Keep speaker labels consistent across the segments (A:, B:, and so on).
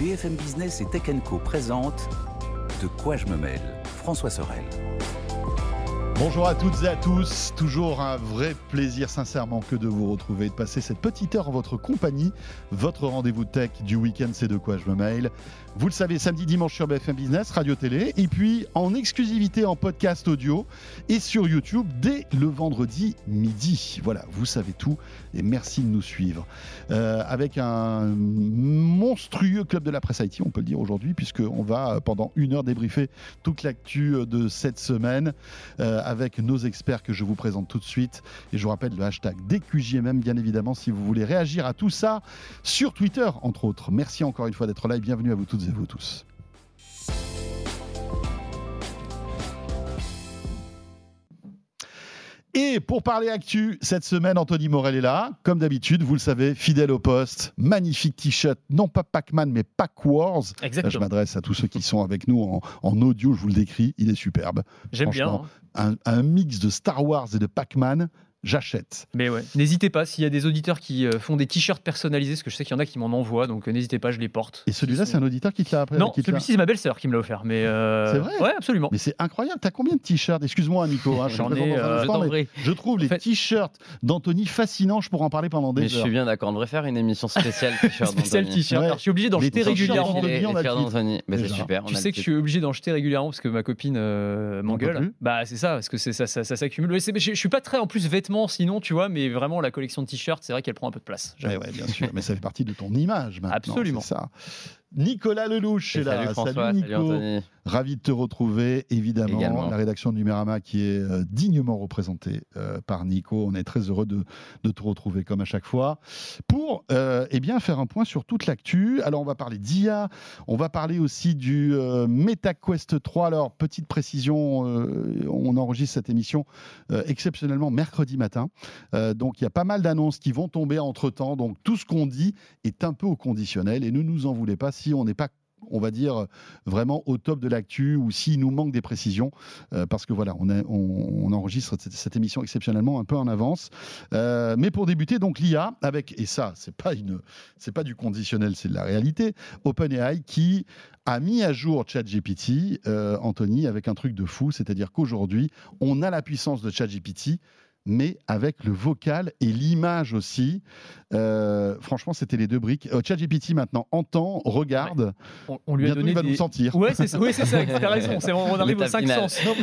A: BFM Business et Tech Co présente De quoi je me mêle François Sorel.
B: Bonjour à toutes et à tous, toujours un vrai plaisir sincèrement que de vous retrouver, de passer cette petite heure en votre compagnie. Votre rendez-vous tech du week-end, c'est de quoi je me mail. Vous le savez, samedi, dimanche sur BFM Business, Radio Télé, et puis en exclusivité en podcast audio et sur YouTube dès le vendredi midi. Voilà, vous savez tout et merci de nous suivre. Euh, avec un monstrueux club de la presse IT, on peut le dire aujourd'hui, puisqu'on va pendant une heure débriefer toute l'actu de cette semaine. Euh, avec nos experts que je vous présente tout de suite. Et je vous rappelle le hashtag DQJMM, bien évidemment, si vous voulez réagir à tout ça sur Twitter, entre autres. Merci encore une fois d'être là et bienvenue à vous toutes et vous tous. Et pour parler actu, cette semaine, Anthony Morel est là. Comme d'habitude, vous le savez, fidèle au poste. Magnifique t-shirt, non pas Pac-Man, mais Pac Wars.
C: Exactement.
B: Là, je m'adresse à tous ceux qui sont avec nous en, en audio, je vous le décris, il est superbe.
C: J'aime bien.
B: Franchement, un, un mix de Star Wars et de Pac-Man, j'achète.
C: Mais ouais, n'hésitez pas, s'il y a des auditeurs qui euh, font des t-shirts personnalisés, parce que je sais qu'il y en a qui m'en envoient, donc euh, n'hésitez pas, je les porte.
B: Et celui-là, c'est un auditeur qui te l'a après
C: Non, celui-ci, c'est ma belle-sœur qui me l'a offert. Mais euh,
B: C'est vrai
C: Ouais, absolument.
B: Mais c'est incroyable, t'as combien de t-shirts? Excuse-moi Nico, hein,
C: J'en ai, euh, je
B: trouve les
C: En fait-
B: t-shirts d'Anthony fascinants, je pourrais en parler pendant des
D: Mais je suis bien d'accord, on devrait faire une émission spéciale t-shirt
C: Spécial
D: d'Anthony.
C: t-shirt.
B: Ouais.
C: Alors, je suis obligé d'en jeter régulièrement.
D: Mais c'est super.
C: Tu sais que je suis obligé d'en jeter régulièrement parce que ma copine m'engueule. Bah c'est ça, parce que ça, s'accumule. Je, suis pas très en plus vêtements sinon, tu vois, mais vraiment la collection de t-shirts, c'est vrai qu'elle prend un peu de place.
B: Ouais, ouais, bien sûr, mais ça fait partie de ton image maintenant.
C: Absolument.
B: c'est ça. Nicolas Lelouch est là.
D: Salut François,
B: Salut Nico. Ravi de te retrouver, évidemment.
D: Également.
B: La rédaction de Numérama qui est euh, dignement représentée euh, par Nico. On est très heureux de, de te retrouver comme à chaque fois pour euh, eh bien, faire un point sur toute l'actu. Alors, on va parler d'IA, on va parler aussi du MetaQuest 3. Alors, petite précision, on enregistre cette émission exceptionnellement mercredi matin. Donc, il y a pas mal d'annonces qui vont tomber entre temps. Donc, tout ce qu'on dit est un peu au conditionnel et ne nous en voulez pas si on n'est pas on va dire vraiment au top de l'actu ou s'il nous manque des précisions euh, parce que voilà on, enregistre cette, émission exceptionnellement un peu en avance. Euh, mais pour débuter donc l'IA avec et ça c'est pas pas du conditionnel c'est de la réalité OpenAI qui a mis à jour ChatGPT euh, Anthony avec un truc de fou c'est-à-dire qu'aujourd'hui on a la puissance de ChatGPT mais avec le vocal et l'image aussi. Euh, franchement, c'était les deux briques. Euh, ChatGPT maintenant entend, regarde.
C: On, on lui a donné
B: il va
C: des...
B: nous sentir.
C: Ouais, c'est ça, ouais, c'est ça, t'as raison. c'est- On arrive aux cinq sens.
B: Non,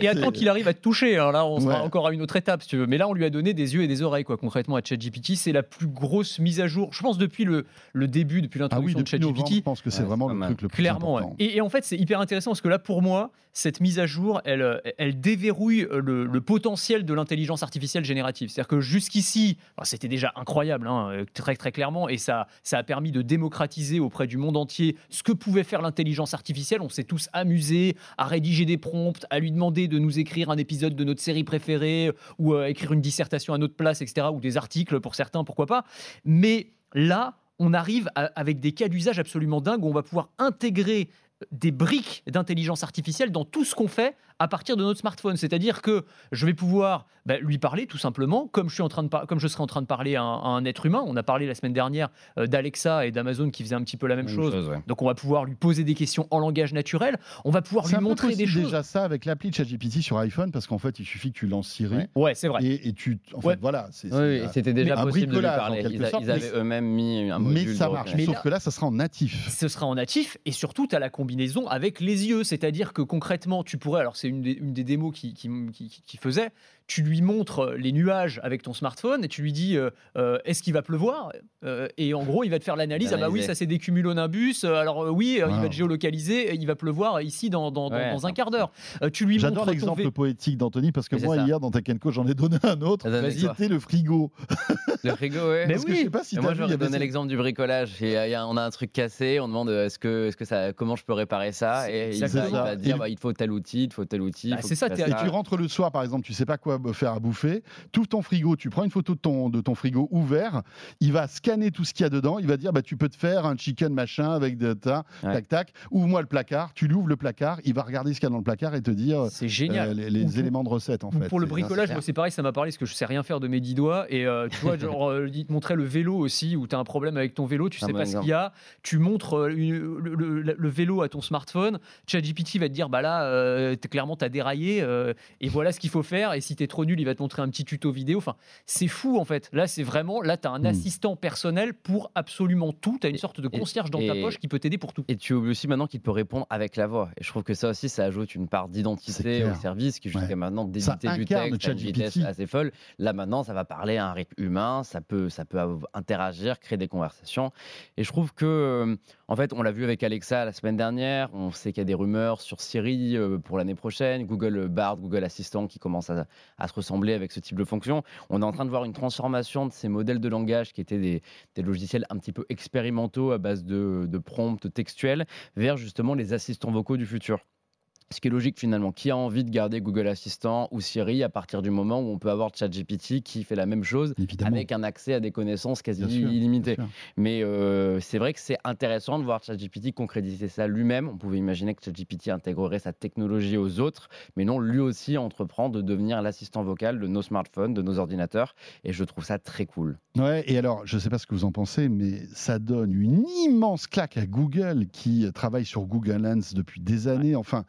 C: Et, attends qu'il arrive à te toucher. Alors là, on sera
B: Ouais.
C: encore à une autre étape, si tu veux. Mais là, on lui a donné des yeux et des oreilles, quoi. Concrètement, à ChatGPT, c'est la plus grosse mise à jour, je pense, depuis le, le début, depuis
B: Ah oui,
C: l'introduction
B: depuis
C: de
B: novembre, je
C: ChatGPT.
B: pense que c'est
D: Ouais,
B: vraiment
D: c'est
B: le truc le plus
C: Clairement, ouais.
B: important.
C: et, et en fait, c'est hyper intéressant parce que là, pour moi, cette mise à jour, elle, euh, elle déverrouille le, le potentiel de l'intelligence artificielle générative. C'est-à-dire que jusqu'ici, c'était déjà incroyable, hein, euh, très très clairement, et ça, ça a permis de démocratiser auprès du monde entier ce que pouvait faire l'intelligence artificielle. On s'est tous amusés à rédiger des prompts, à lui demander de nous écrire un épisode de notre série préférée ou euh, écrire une dissertation à notre place, etc., ou des articles pour certains, pourquoi pas. Mais là, on arrive avec des cas d'usage absolument dingues où on va pouvoir intégrer des briques d'intelligence artificielle dans tout ce qu'on fait à partir de notre smartphone. C'est-à-dire que je vais pouvoir bah, lui parler tout simplement, comme je, suis en train de par- comme je serais en train de parler à un, à un être humain. On a parlé la semaine dernière euh, d'Alexa et d'Amazon qui faisaient un petit peu la même, chose.
D: ouais.
C: Donc on va pouvoir lui poser des questions en langage naturel. On va pouvoir
B: C'est
C: lui
B: un peu
C: montrer des choses.
B: déjà ça avec l'appli de ChatGPT sur iPhone parce qu'en fait, il suffit que tu lances Siri
D: Ouais.
C: Ouais, c'est vrai.
B: et, et tu. En fait,
C: Ouais.
B: voilà. c'est-
D: Oui,
B: c'est-
D: oui, c'était déjà
B: mais
D: possible de lui parler. Ils, a-
B: sorte,
D: ils
B: mais-
D: avaient eux-mêmes mis un module
B: mais ça marche.
C: Mais
B: Sauf
C: là-
B: que là, ça sera en natif.
C: Ce sera en natif et surtout, tu as la combinaison avec les yeux. C'est-à-dire que concrètement, tu pourrais, alors c'est une des, une des démos qui, qui, qui- qui faisait, tu lui montres les nuages avec ton smartphone et tu lui dis euh, euh, est-ce qu'il va pleuvoir? Euh, Et en gros, il va te faire l'analyse. Ah bah oui, ça c'est des cumulonimbus. Euh, Alors euh, oui, euh, il va te géolocaliser. et Il va pleuvoir ici dans, dans, dans-
D: Ouais,
C: dans un quart d'heure. Euh, tu lui
B: J'adore l'exemple
C: V-
B: poétique d'Anthony parce que moi,
D: ça.
B: hier, dans Tech j'en ai donné un autre.
D: Vas-y, quoi.
B: C'était le frigo.
D: Le frigo, ouais.
C: Mais
B: Parce que
C: oui.
B: je sais pas si
D: moi,
B: vu, avait
D: donné
B: ces-
D: l'exemple du bricolage. Et, euh, il y a- on a un truc cassé, on demande euh, est-ce que, est-ce que ça, comment je peux réparer ça? Et il va, il dire
B: Et-
D: bah, il te faut tel outil, il te faut tel outil. il
C: Bah, c'est ça,
B: Et tu rentres le soir, par exemple, tu sais pas quoi faire à bouffer, tu ouvres ton frigo, tu prends une photo de ton, de ton frigo ouvert, il va scanner tout ce qu'il y a dedans, il va dire bah, tu peux te faire un chicken machin avec de ta,
D: Ouais.
B: tac tac, ouvre-moi le placard, tu lui ouvres le placard, il va regarder ce qu'il y a dans le placard et te dire
C: C'est génial.
B: euh, les, éléments de recette en fait.
C: Pour le bricolage, moi c'est pareil, ça m'a parlé parce que je sais rien faire de mes dix doigts. Et euh, tu vois, genre, euh, il te montrait le vélo aussi, où tu as un problème avec ton vélo, tu
D: Un
C: sais
D: bon
C: pas ce qu'il y a. Tu montres euh, une- le, le- le vélo à ton smartphone. ChatGPT va te dire bah là, euh, t'es- clairement, tu as déraillé euh, et voilà ce qu'il faut faire. Et si tu es trop nul, il va te montrer un petit tuto vidéo. Enfin, c'est fou en fait. Là, c'est vraiment, là, tu as un
B: Hmm.
C: assistant personnel pour absolument tout. Tu as une sorte de
D: Et-
C: concierge dans ta
D: et-
C: poche qui peut t'aider pour tout.
D: Et tu oublies aussi maintenant qu'il peut répondre avec la voix. Et je trouve que ça aussi, ça ajoute une part d'identité au service qui jusqu'à
B: Ouais.
D: maintenant
B: Ça
D: d'éditer du texte à une vitesse assez folle. Là maintenant, ça va parler à un rythme humain, ça peut, ça peut interagir, créer des conversations. Et je trouve que, euh, en fait, on l'a vu avec Alexa la semaine dernière. On sait qu'il y a des rumeurs sur Siri euh, pour l'année prochaine, Google Bard, Google Assistant qui commence à, se ressembler avec ce type de fonction. On est en train de voir une transformation de ces modèles de langage qui étaient des, des logiciels un petit peu expérimentaux à base de, de prompts textuels vers justement les assistants vocaux du futur. Ce qui est logique finalement. Qui a envie de garder Google Assistant ou Siri à partir du moment où on peut avoir ChatGPT qui fait la même chose
B: Évidemment.
D: avec un accès à des connaissances quasi
B: sûr,
D: illimitées. Mais euh, c'est vrai que c'est intéressant de voir ChatGPT concrétiser ça lui-même. On pouvait imaginer que ChatGPT intégrerait sa technologie aux autres, mais non, lui aussi entreprend de devenir l'assistant vocal de nos smartphones, de nos ordinateurs. Et je trouve ça très cool.
B: Ouais, et alors, je ne sais pas ce que vous en pensez, mais ça donne une immense claque à Google qui travaille sur Google Lens depuis des années. Enfin,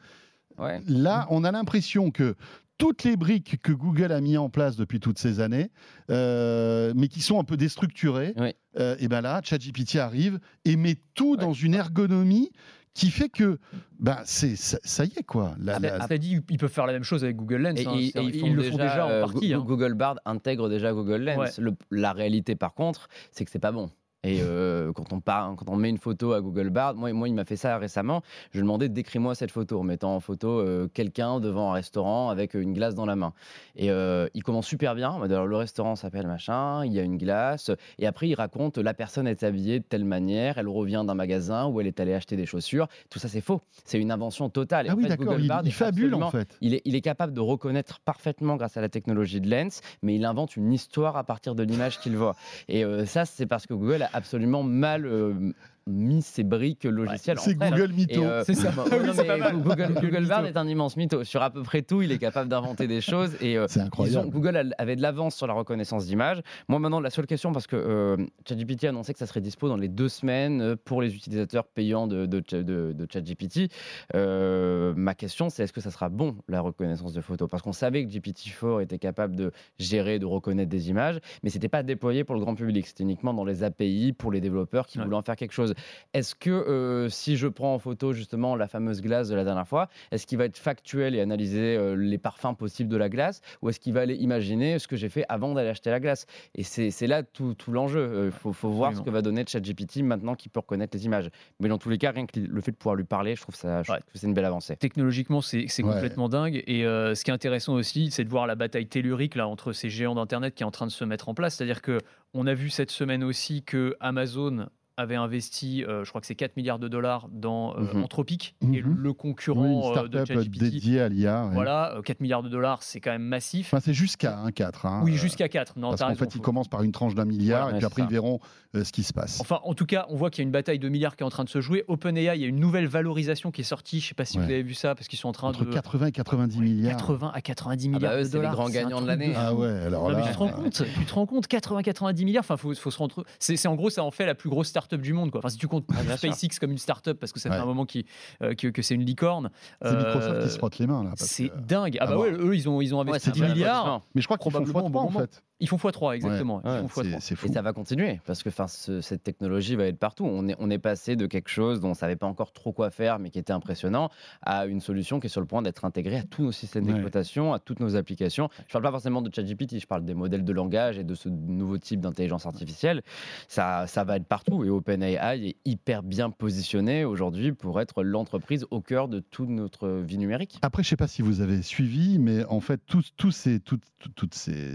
D: Ouais.
B: là, on a l'impression que toutes les briques que Google a mis en place depuis toutes ces années, euh, mais qui sont un peu déstructurées, euh, et ben là, ChatGPT arrive et met tout dans une ergonomie qui fait que, bah, c'est ça, ça y est quoi. La-
D: Ah,
B: la-
C: dit, ils peuvent faire la même chose avec Google Lens.
D: Et,
C: hein.
D: ils,
C: C'est-
D: et
C: ils,
D: ils font
C: le font déjà en
D: euh,
C: partie.
D: Go-
C: hein.
D: Google Bard intègre déjà Google Lens.
C: Ouais.
D: Le- la réalité, par contre, c'est que c'est pas bon. Et euh, quand, on part, quand on met une photo à Google Bard, moi, moi il m'a fait ça récemment. Je lui demandais décris-moi cette photo en mettant en photo euh, quelqu'un devant un restaurant avec une glace dans la main. Et euh, il commence super bien. Alors, le restaurant s'appelle machin, il y a une glace. Et après, il raconte la personne est habillée de telle manière, elle revient d'un magasin où elle est allée acheter des chaussures. Tout ça, c'est faux. C'est une invention totale. Et
B: Ah oui, d'accord,
D: Google
B: il, il fabule en fait.
D: il est, il est capable de reconnaître parfaitement grâce à la technologie de Lens, mais il invente une histoire à partir de l'image qu'il voit. Et euh, ça, c'est parce que Google a absolument mal euh, mis ses briques logicielles
B: C'est
D: entre elles.
B: Google Mytho.
D: Euh,
C: C'est ça.
D: non,
C: c'est
D: mais. Google,
C: Google
D: Google Bard est un immense mytho. Sur à peu près tout, il est capable d'inventer des choses. Et euh,
B: C'est
D: ont-
B: incroyable.
D: Google avait de l'avance sur la reconnaissance d'image. Moi, maintenant, la seule question, parce que euh, ChatGPT a annoncé que ça serait dispo dans les deux semaines euh, pour les utilisateurs payants de, de, de- de ChatGPT. Euh, ma question, c'est est-ce que ça sera bon, la reconnaissance de photos? Parce qu'on savait que GPT-4 était capable de gérer, de reconnaître des images, mais c'était pas déployé pour le grand public. C'était uniquement dans les API pour les développeurs qui
C: Ouais.
D: voulaient en faire quelque chose. Est-ce que euh, si je prends en photo justement la fameuse glace de la dernière fois, est-ce qu'il va être factuel et analyser euh, les parfums possibles de la glace ou est-ce qu'il va aller imaginer ce que j'ai fait avant d'aller acheter la glace? Et c'est là tout, tout l'enjeu. Il faut, faut voir ce que va donner ChatGPT maintenant qu'il peut reconnaître les images. Mais dans tous les cas, rien que le fait de pouvoir lui parler, je trouve, ça, je
C: Ouais.
D: trouve que c'est une belle avancée.
C: Technologiquement, c'est c'est
B: Ouais.
C: complètement dingue. Et euh, ce qui est intéressant aussi, c'est de voir la bataille tellurique là, entre ces géants d'Internet qui est en train de se mettre en place. C'est-à-dire que on a vu cette semaine aussi que Amazon avait investi, euh, je crois que c'est 4 milliards de dollars dans euh,
D: Mhm.
C: Anthropic,
B: Mhm.
C: et le
B: Oui, une
C: concurrent euh, de ChatGPT.
B: dédiée à l'IA. ouais.
C: Voilà, euh, 4 milliards de dollars, c'est quand même massif.
B: Enfin, c'est jusqu'à 1,4. Hein,
C: oui,
B: euh,
C: jusqu'à 4. Non,
B: Parce qu'en fait, ils
C: faut-
B: commencent par une tranche d'un milliard
D: Ouais,
B: et puis après,
D: ça.
B: ils verront euh, ce qui se passe.
C: Enfin, en tout cas, on voit qu'il y a une bataille de milliards qui est en train de se jouer. OpenAI, il y a une nouvelle valorisation qui est sortie. Je ne sais pas si
B: Ouais.
C: vous avez vu ça, parce qu'ils sont en train
B: Entre
C: de
B: 80 et 90 milliards.
C: 80 à 90
D: Ah bah
C: milliards
D: eux,
C: de
D: c'est les
C: dollars.
D: grands gagnants de l'année.
C: fou.
B: Ah ouais, alors là.
C: tu te rends
B: euh,
C: compte Tu te rends compte 80-90 milliards. Enfin, faut, faut se rendre. C'est c'est en gros, ça en fait la plus grosse start-up du monde. Quoi. Enfin, si tu comptes
D: Ah.
C: SpaceX comme une start-up, parce que ça fait
B: Ouais.
C: un moment qui, euh, que, que c'est une licorne.
B: C'est Microsoft
C: euh,
B: qui se frotte les mains là.
C: C'est dingue. Ah bah
B: avoir-
C: ouais, eux, ils ont, ils ont investi
D: c'est
C: 10
D: un bon
C: milliards.
B: Mais je crois qu'ils font
C: probablement
B: fois
C: au
B: 3
C: bon
B: en fait.
C: Ils font x3, exactement. Ils
B: Ouais,
C: font x3.
B: c'est- c'est fou.
D: Et ça va continuer parce que ce- cette technologie va être partout. On est, on est passé de quelque chose dont on ne savait pas encore trop quoi faire, mais qui était impressionnant, à une solution qui est sur le point d'être intégrée à tous nos systèmes
B: Ouais.
D: d'exploitation, à toutes nos applications. Je ne parle pas forcément de ChatGPT, je parle des modèles de langage et de ce nouveau type d'intelligence artificielle. Ça, ça va être partout. Et OpenAI est hyper bien positionné aujourd'hui pour être l'entreprise au cœur de toute notre vie numérique.
B: Après, je sais pas si vous avez suivi, mais en fait, tous, tous ces, toutes ces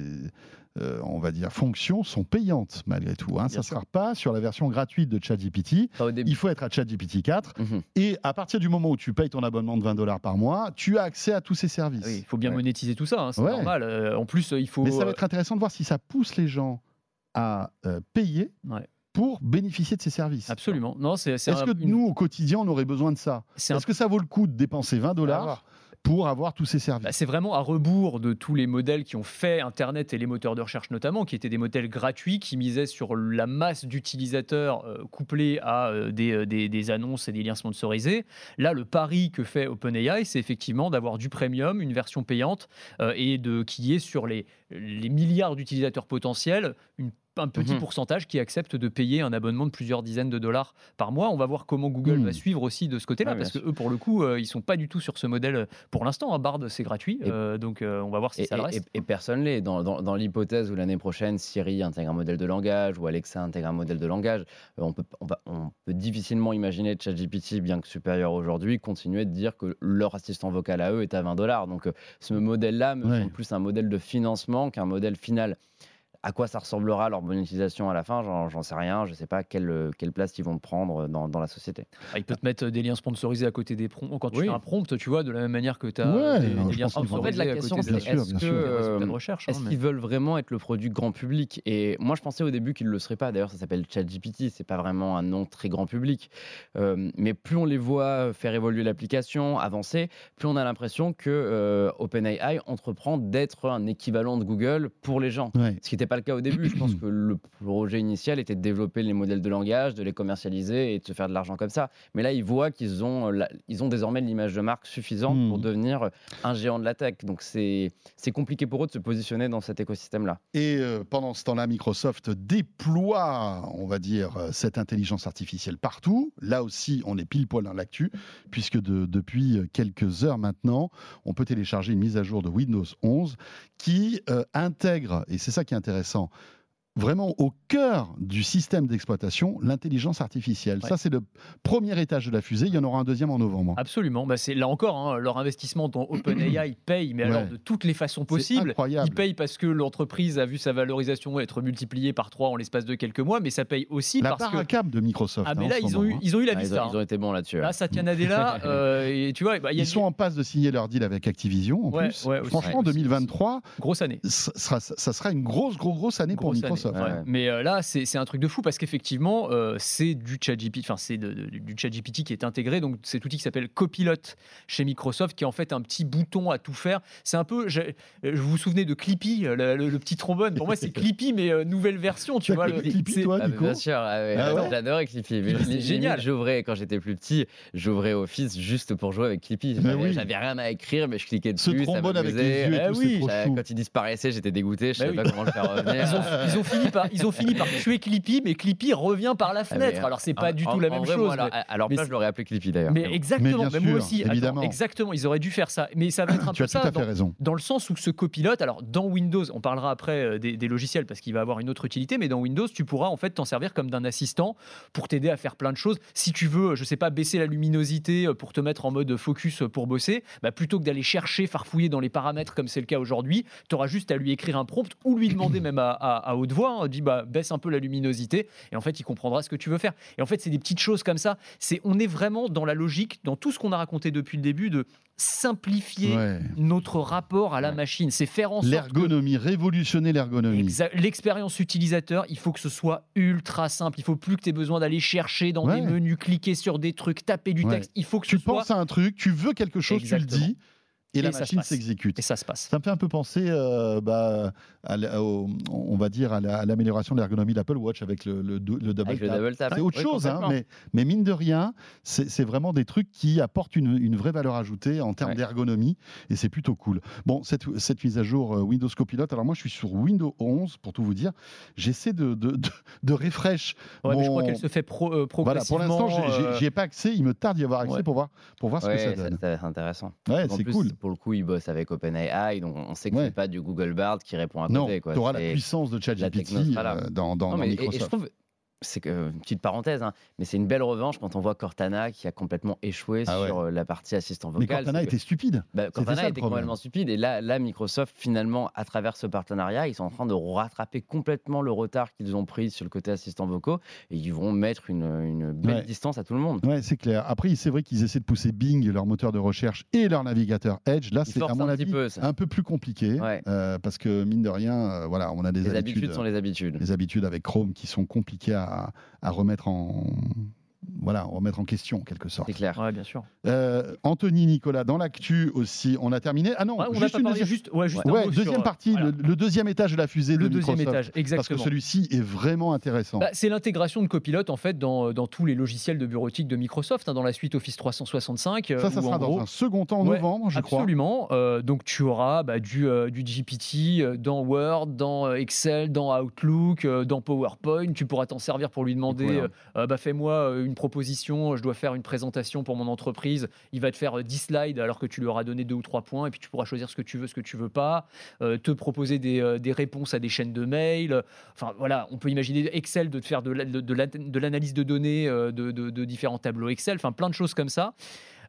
B: euh, on va dire, fonctions sont payantes malgré tout. Hein. Ça ne sera pas sur la version gratuite de ChatGPT. Il faut être à ChatGPT 4.
D: Mhm.
B: Et à partir du moment où tu payes ton abonnement de 20 dollars par mois, tu as accès à tous ces services.
C: Oui, il faut bien
D: Ouais.
C: monétiser tout ça, hein, c'est
B: Ouais.
C: normal. Euh, en plus, il faut.
B: Mais ça va
C: euh,
B: être intéressant de voir si ça pousse les gens à euh, payer
C: Ouais.
B: pour bénéficier de ces services.
C: Absolument. Non, c'est.
B: Est-ce que
C: une-
B: nous, au quotidien, on aurait besoin de ça?
C: Un
B: Est-ce que ça vaut le coup de dépenser 20 dollars pour avoir tous ces services
C: Bah, c'est vraiment à rebours de tous les modèles qui ont fait Internet et les moteurs de recherche notamment, qui étaient des modèles gratuits, qui misaient sur la masse d'utilisateurs euh, couplés à euh, des, euh, des- annonces et des liens sponsorisés. Là, le pari que fait OpenAI, c'est effectivement d'avoir du premium, une version payante, euh, et de qu'il y ait sur les, les milliards d'utilisateurs potentiels une un petit
D: Mhm.
C: pourcentage qui accepte de payer un abonnement de plusieurs dizaines de dollars par mois. On va voir comment Google
B: Mhm.
C: va suivre aussi de ce côté-là,
D: Ouais,
C: parce que eux, pour le coup, euh, ils sont pas du tout sur ce modèle euh, pour l'instant. hein, Bard, c'est gratuit, euh, donc euh, on va voir si
D: Et,
C: ça le reste.
D: et- et personne l'est. Dans, dans- dans l'hypothèse où l'année prochaine, Siri intègre un modèle de langage ou Alexa intègre un modèle de langage, on, peut, on, va- on peut difficilement imaginer ChatGPT, bien que supérieur aujourd'hui, continuer de dire que leur assistant vocal à eux est à 20 dollars. Donc ce modèle-là me
B: Ouais.
D: semble plus un modèle de financement qu'un modèle final. À quoi ça ressemblera leur monétisation à la fin J'en sais rien. Je ne sais pas quelle, euh, quelle place ils vont prendre dans, dans la société.
C: Ah, il peut te mettre des liens sponsorisés à côté des prompts. Quand tu
D: Oui.
C: fais un prompt, tu vois, de la même manière que tu as
B: Ouais,
C: des,
B: non,
C: des liens sponsorisés
D: En fait, la
C: à
D: question, est-ce euh,
C: recherche. hein,
D: Est-ce
C: mais-
D: qu'ils veulent vraiment être le produit grand public? Et moi, je pensais au début qu'ils ne le seraient pas. D'ailleurs, ça s'appelle ChatGPT. C'est pas vraiment un nom très grand public. Euh, mais plus on les voit faire évoluer l'application, avancer, plus on a l'impression que euh, OpenAI entreprend d'être un équivalent de Google pour les gens.
B: Ouais.
D: Ce qui n'était pas le cas au début. Je pense que le projet initial était de développer les modèles de langage, de les commercialiser et de se faire de l'argent comme ça. Mais là, ils voient qu'ils ont, la- ils ont désormais l'image de marque suffisante pour devenir un géant de la tech. Donc c'est compliqué pour eux de se positionner dans cet écosystème-là.
B: Et euh, pendant ce temps-là, Microsoft déploie, on va dire, euh, cette intelligence artificielle partout. Là aussi, on est pile poil dans l'actu, puisque de- depuis euh, quelques heures maintenant, on peut télécharger une mise à jour de Windows 11 qui euh, intègre, et c'est ça qui est intéressant, intéressant vraiment au cœur du système d'exploitation, l'intelligence artificielle.
C: Ouais.
B: Ça, c'est le premier étage de la fusée. Il y en aura un deuxième en novembre.
C: Absolument. Bah, c'est là encore hein, leur investissement dans OpenAI paye, mais alors de toutes les façons possibles.
B: incroyable.
C: Il paye parce que l'entreprise a vu sa valorisation être multipliée par trois en l'espace de quelques mois, mais ça paye aussi
B: La
C: parce que
B: à câble de Microsoft.
C: ah mais
B: hein,
C: là ils ont eu
B: hein.
C: ils ont eu la
D: Ah, ils, ont, ils ont été bons là-dessus.
C: Là. Satya Nadella, euh, et tu vois, bah, il y a
B: Ils sont en passe de signer leur deal avec Activision en
C: Ouais,
B: plus. Franchement,
C: Ouais, aussi,
B: 2023,
C: une grosse année.
B: ça sera, ça sera une grosse, grosse, grosse année pour
C: année,
B: Microsoft.
D: ouais.
C: ouais. Mais euh, là, c'est c'est un truc de fou parce qu'effectivement, euh, c'est du ChatGPT, enfin c'est du ChatGPT qui est intégré. Donc cet outil qui s'appelle Copilot chez Microsoft, qui est en fait un petit bouton à tout faire. C'est un peu, je, je vous vous souvenez de Clippy, euh, le, le- le petit trombone? Pour moi, c'est Clippy mais euh, nouvelle version. Tu vois, le-
B: Clippy,
C: c'est-
B: toi,
D: Ah,
B: Nico
D: bien sûr, ah ouais,
B: Ah ouais?
D: j'adorais Clippy. Mais
C: C'est génial.
D: J'ouvrais quand j'étais plus petit, j'ouvrais Office juste pour jouer avec Clippy. J'avais
B: oui.
D: rien à écrire, mais je cliquais
B: Ce
D: dessus. ça
B: trombone avec les yeux et
C: Eh
B: tout,
C: oui.
D: Ça-. Quand il disparaissait, j'étais dégoûté. Je
C: Bah
D: savais pas comment le faire revenir.
C: Ils ont, ils ont fini par, ils ont fini par tuer Clippy, mais Clippy revient par la
D: Ah,
C: fenêtre.
D: mais,
C: Alors c'est pas
D: en-
C: du
D: en-
C: tout la
D: en
C: même
D: vrai,
C: chose.
D: moi, alors,
C: mais-
D: à
C: c'est-
D: je l'aurais appelé Clippy d'ailleurs.
C: Mais exactement,
B: Mais bien
C: moi
B: sûr,
C: aussi. Attends,
B: évidemment.
C: exactement, ils auraient dû faire ça. Mais ça va être un
B: Tu
C: peu
B: as tout
C: ça
B: à
C: dans,
B: fait raison.
C: dans le sens où ce copilote, alors dans Windows, on parlera après euh, des, des logiciels parce qu'il va avoir une autre utilité, mais dans Windows, tu pourras en fait t'en servir comme d'un assistant pour t'aider à faire plein de choses. Si tu veux, je sais pas, baisser la luminosité euh, pour te mettre en mode focus euh, pour bosser, bah, plutôt que d'aller chercher, farfouiller dans les paramètres comme c'est le cas aujourd'hui, tu auras juste à lui écrire un prompt ou lui demander même à, à- à haute voix, hein, dis bah baisse un peu la luminosité et en fait il comprendra ce que tu veux faire. Et en fait c'est des petites choses comme ça. C'est on est vraiment dans la logique, dans tout ce qu'on a raconté depuis le début de simplifier
B: Ouais.
C: notre rapport à la
D: Ouais.
C: machine. C'est faire en sorte que
B: L'ergonomie, révolutionner l'ergonomie.
C: L'expérience utilisateur, il faut que ce soit ultra simple. Il faut plus que tu aies besoin d'aller chercher dans
B: Ouais.
C: des menus, cliquer sur des trucs, taper du texte. Il faut que
B: Tu
C: ce soit.
B: penses à un truc, tu veux quelque chose, tu le dis, et, la
C: Et
B: machine s'exécute.
C: Et ça se passe.
B: Ça me fait un peu penser, euh, bah, à au- on va dire, à la- à l'amélioration de l'ergonomie de l'Apple Watch avec le, le, le double
D: Avec le
B: tap.
D: double tap.
B: C'est autre
D: Oui,
B: chose, hein, mais, mais mine de rien, c'est c'est vraiment des trucs qui apportent une, une vraie valeur ajoutée en termes
D: Ouais.
B: d'ergonomie, et c'est plutôt cool. Bon, cette, cette mise à jour euh, Windows Copilot, alors moi je suis sur Windows 11, pour tout vous dire, j'essaie de, de, de, de refresh.
C: Ouais, mais je crois qu'elle se fait pro- euh,
B: Voilà, pour
C: progressivement.
B: l'instant, j'y ai pas accès, il me tarde d'y avoir accès
C: ouais.
B: pour voir, pour voir ce que ça donne.
D: être intéressant.
B: Ouais, c'est cool.
D: Pour le coup, ils bossent avec OpenAI, donc on sait que
B: Ouais.
D: c'est pas du Google Bard qui répond à
B: Non,
D: côté.
B: tu auras la puissance de ChatGPT euh, dans, dans,
D: Non,
B: dans
D: et- et je
B: Microsoft.
D: trouve c'est une petite parenthèse, hein, mais c'est une belle revanche quand on voit Cortana qui a complètement échoué
B: Ah ouais.
D: sur euh, la partie assistant
B: Mais
D: vocal.
B: Cortana
D: C'est que-
B: était stupide.
D: bah, Cortana était
B: problème.
D: complètement stupide. Et là, là, Microsoft, finalement, à travers ce partenariat, ils sont en train de rattraper complètement le retard qu'ils ont pris sur le côté assistant vocaux. Et ils vont mettre une, une belle
B: Ouais.
D: distance à tout le monde.
B: Ouais, c'est clair. Après, c'est vrai qu'ils essaient de pousser Bing, leur moteur de recherche, et leur navigateur Edge. Là, c'est à
D: forcent
B: mon
D: un
B: avis
D: peu, ça.
B: un peu plus compliqué,
D: Ouais.
B: euh, parce que mine de rien, euh, voilà, on a des
D: Les
B: habitudes,
D: habitudes sont les habitudes.
B: les habitudes avec Chrome qui sont compliquées à, à remettre en voilà, remettre en question en quelque sorte.
D: C'est clair.
C: Ouais, bien sûr.
B: Euh, Anthony Nicolas, dans l'actu aussi, on a terminé. Ah non,
C: Ouais, on n'a
B: juste
C: pas
B: une deuxième,
C: juste, ouais, juste un
B: ouais,
C: mot
B: deuxième
C: sur, euh,
B: partie,
C: voilà.
B: le, le deuxième étage de la fusée
C: Le
B: de
C: deuxième
B: Microsoft.
C: étage,
B: Parce que
C: exactement.
B: celui-ci est vraiment intéressant.
C: Bah, c'est l'intégration de Copilot en fait dans, dans tous les logiciels de bureautique de Microsoft, hein, dans la suite Office 365. euh,
B: ça, ça
C: où,
B: sera
C: en
B: dans
C: gros-
B: un second temps en
C: Ouais,
B: novembre, je crois.
C: Absolument. Euh, donc tu auras bah, du, euh, du GPT euh, dans Word, dans euh, Excel, dans Outlook, euh, dans PowerPoint. Tu pourras t'en servir pour lui demander euh, euh, bah, fais-moi euh, proposition, je dois faire une présentation pour mon entreprise. Il va te faire euh, 10 slides alors que tu lui auras donné deux ou trois points et puis tu pourras choisir ce que tu veux, ce que tu veux pas. Euh, te proposer des, euh, des réponses à des chaînes de mails. Enfin voilà, on peut imaginer Excel de te faire de la- de- de de l'analyse de données euh, de différents tableaux Excel, enfin plein de choses comme ça.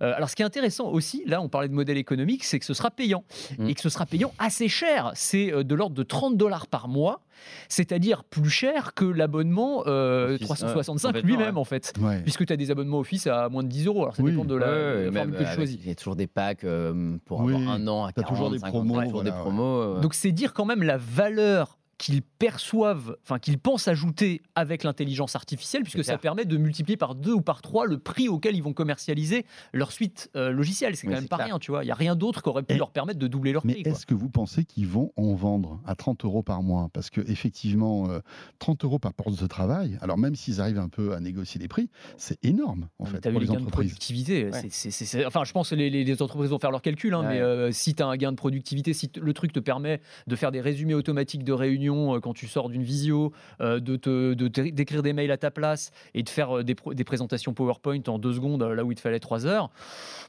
C: Euh, alors, ce qui est intéressant aussi, là, on parlait de modèle économique, c'est que ce sera payant
D: Mm.
C: et que ce sera payant assez cher. C'est euh, de l'ordre de 30 dollars par mois, c'est-à-dire plus cher que l'abonnement euh,
D: Office,
C: 365
D: ouais, complètement,
C: lui-même,
D: ouais.
C: en fait.
B: Ouais.
C: Puisque tu as des abonnements Office à moins de 10 euros. Alors, ça
B: Oui.
C: dépend de la,
D: Ouais, même
C: que tu choisis.
D: Il y a toujours des packs euh, pour
B: Oui,
D: avoir un an à
B: t'as
D: 40,
B: toujours des
D: 50,
B: promos,
D: toujours
B: voilà,
D: des
B: ouais.
D: promos. euh,
C: Donc, c'est dire quand même la valeur qu'ils perçoivent, enfin qu'ils pensent ajouter avec l'intelligence artificielle, puisque ça permet de multiplier par deux ou par trois le prix auquel ils vont commercialiser leur suite euh, logicielle. C'est quand
D: Mais
C: même pas
D: clair.
C: rien, tu vois. Il n'y a rien d'autre qui aurait pu
B: Et-
C: leur permettre de doubler leur
B: Mais
C: prix.
B: est-ce que vous pensez qu'ils vont en vendre à 30 euros par mois? Parce que effectivement, euh, 30 euros par poste de travail, alors même s'ils arrivent un peu à négocier les prix, c'est énorme en
C: mais
B: fait
C: t'as
B: pour
C: vu
B: les
C: gains de
B: entreprises.
C: productivité.
D: Ouais.
C: c'est- c'est- c'est- c'est- enfin, je pense que les, les- les entreprises vont faire leurs calculs, hein,
D: Ouais.
C: mais euh, si tu as un gain de productivité, si t- le truc te permet de faire des résumés automatiques de réunions euh, quand tu sors d'une visio, euh, de te- de te- d'écrire des mails à ta place et de faire euh, des, présentations PowerPoint en deux secondes là où il te fallait trois heures,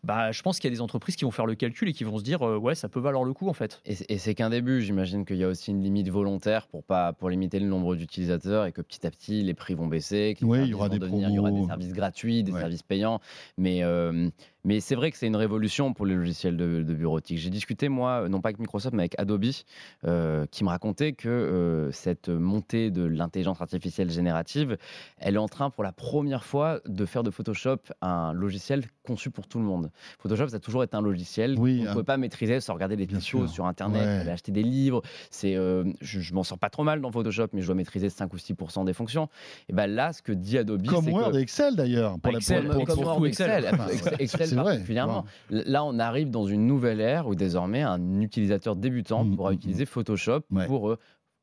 C: bah, je pense qu'il y a des entreprises qui vont faire le calcul et qui vont se dire euh, ouais, ça peut valoir le coup en fait.
D: Et, c'est- et c'est qu'un début. J'imagine qu'il y a aussi une limite volontaire pour pas pour limiter le nombre d'utilisateurs et que petit à petit les prix vont baisser. que les
B: Oui, il y
D: services
B: aura des
D: devenir- il y aura des services gratuits, des
B: Ouais.
D: services payants. Mais euh, mais c'est vrai que c'est une révolution pour les logiciels de, de bureautique. J'ai discuté moi, euh, non pas avec Microsoft, mais avec Adobe, euh, qui me racontait que euh, cette montée de l'intelligence artificielle générative, elle est en train pour la première fois de faire de Photoshop un logiciel conçu pour tout le monde. Photoshop, ça a toujours été un logiciel
B: Oui,
D: qu'on ne
B: un-
D: pouvait pas maîtriser sans regarder des tutos sur Internet,
B: Ouais.
D: aller acheter des livres. C'est, euh, je, je m'en sors pas trop mal dans Photoshop, mais je dois maîtriser 5 ou 6% des fonctions. Et ben là, ce que dit Adobe,
B: Comme Word
D: que
B: et Excel d'ailleurs. Pour la-
C: Excel,
B: pour- pour-
D: Excel,
C: Excel
B: c'est vrai.
D: Là, on arrive dans une nouvelle ère où désormais un utilisateur débutant
B: Mm,
D: pourra
B: mm,
D: utiliser Photoshop
B: Ouais.
D: pour euh,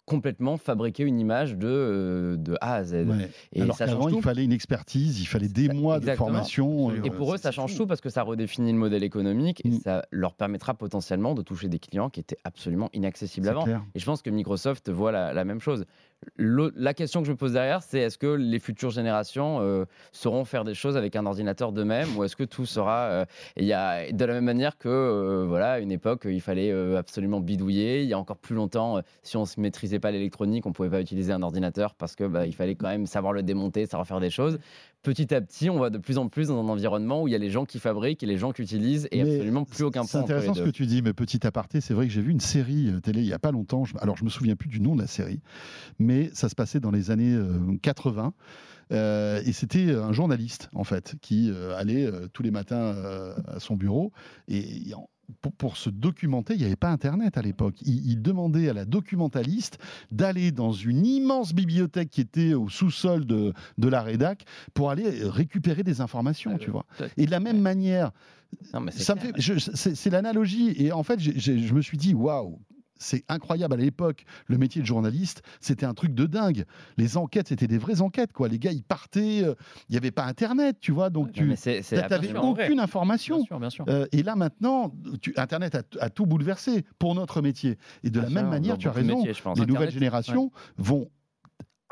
D: complètement fabriquer une image de, euh, de A à Z.
B: Ouais.
D: Et
B: Alors qu'avant, il fallait une expertise, il fallait des mois de formation.
D: Et
B: euh,
D: pour eux, ça change tout parce que ça redéfinit le modèle économique et
B: Mm.
D: ça leur permettra potentiellement de toucher des clients qui étaient absolument inaccessibles avant.
B: clair.
D: Et je pense que Microsoft voit la, la même chose. La question que je me pose derrière, c'est est-ce que les futures générations euh, sauront faire des choses avec un ordinateur d'eux-mêmes ou est-ce que tout sera. euh, de la même manière que, euh, voilà, à une époque, il fallait absolument bidouiller. Il y a encore plus longtemps, si on ne maîtrisait pas l'électronique, on ne pouvait pas utiliser un ordinateur parce que bah, il fallait quand même savoir le démonter, savoir faire des choses. Petit à petit, on va de plus en plus dans un environnement où il y a les gens qui fabriquent et les gens qui utilisent et
B: Mais
D: absolument plus aucun
B: C'est
D: point entre les
B: intéressant ce que tu dis, mais petit aparté, c'est vrai que j'ai vu une série euh, télé il n'y a pas longtemps. Alors, je me souviens plus du nom de la série, mais ça se passait dans les années euh, 80. Euh, et c'était un journaliste, en fait, qui euh, allait euh, tous les matins euh, à son bureau. Et en- pour, pour se documenter, il n'y avait pas Internet à l'époque. Il, il demandait à la documentaliste d'aller dans une immense bibliothèque qui était au sous-sol de, de la rédac pour aller récupérer des informations, tu
C: le-
B: vois. Et de la même manière,
D: c'est
B: l'analogie. Et en fait, je me suis dit, waouh, c'est incroyable. À l'époque, le métier de journaliste, c'était un truc de dingue. Les enquêtes, c'était des vraies enquêtes, quoi. Les gars, ils partaient. euh, Il n'y avait pas Internet, tu vois. Donc, tu n'avais
D: vrai.
B: aucune
C: Bien
B: information.
C: sûr, bien sûr.
B: Euh, et là maintenant, tu- Internet a, a tout bouleversé pour notre métier. Et de la même manière, tu as métiers,
D: pense.
B: les
C: Internet,
B: nouvelles générations vont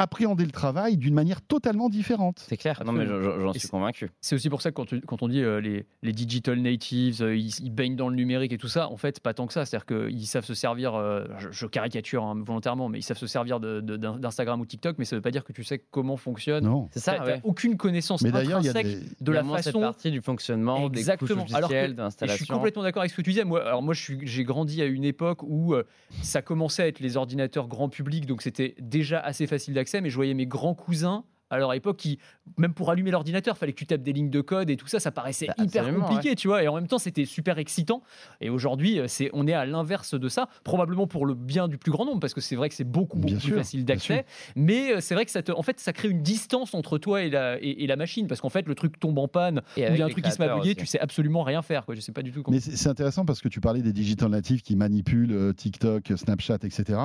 B: appréhender le travail d'une manière totalement différente.
D: C'est clair. Non, mais je- je- j'en suis convaincu.
C: C'est aussi pour ça que quand, tu- quand on dit euh, les, les digital natives, euh, ils, ils baignent dans le numérique et tout ça, en fait, pas tant que ça. C'est-à-dire qu'ils savent se servir, euh, je, je caricature hein, volontairement, mais ils savent se servir d'Instagram ou TikTok, mais ça veut pas dire que tu sais comment fonctionne.
B: Non.
D: C'est ça, ouais.
C: aucune connaissance
B: Mais d'ailleurs, il y a
C: intrinsèque
B: des.
C: de
D: Il y a
C: la
D: cette
C: façon
D: partie du fonctionnement,
C: Exactement.
D: des
C: je suis complètement d'accord avec ce que tu disais. Moi, alors moi, j'ai grandi à une époque où euh, ça commençait à être les ordinateurs grand public, donc c'était déjà assez facile d'accès. Mais je voyais mes grands cousins à leur époque qui, même pour allumer l'ordinateur, fallait que tu tapes des lignes de code et tout ça, ça paraissait
D: Bah,
C: hyper compliqué, tu vois. Et en même temps, c'était super excitant. Et aujourd'hui, euh, c'est, on est à l'inverse de ça, probablement pour le bien du plus grand nombre, parce que c'est vrai que c'est beaucoup, beaucoup
B: Bien
C: plus
B: sûr,
C: facile d'accès. Mais euh, c'est vrai que ça, te, en fait, ça crée une distance entre toi et la, et, et la machine, parce qu'en fait, le truc tombe en panne il y a un truc qui se met à bugger, tu sais absolument rien faire. Quoi. Je sais pas du tout comment.
B: Mais c'est intéressant parce que tu parlais des digital natives qui manipulent euh, TikTok, Snapchat, etc.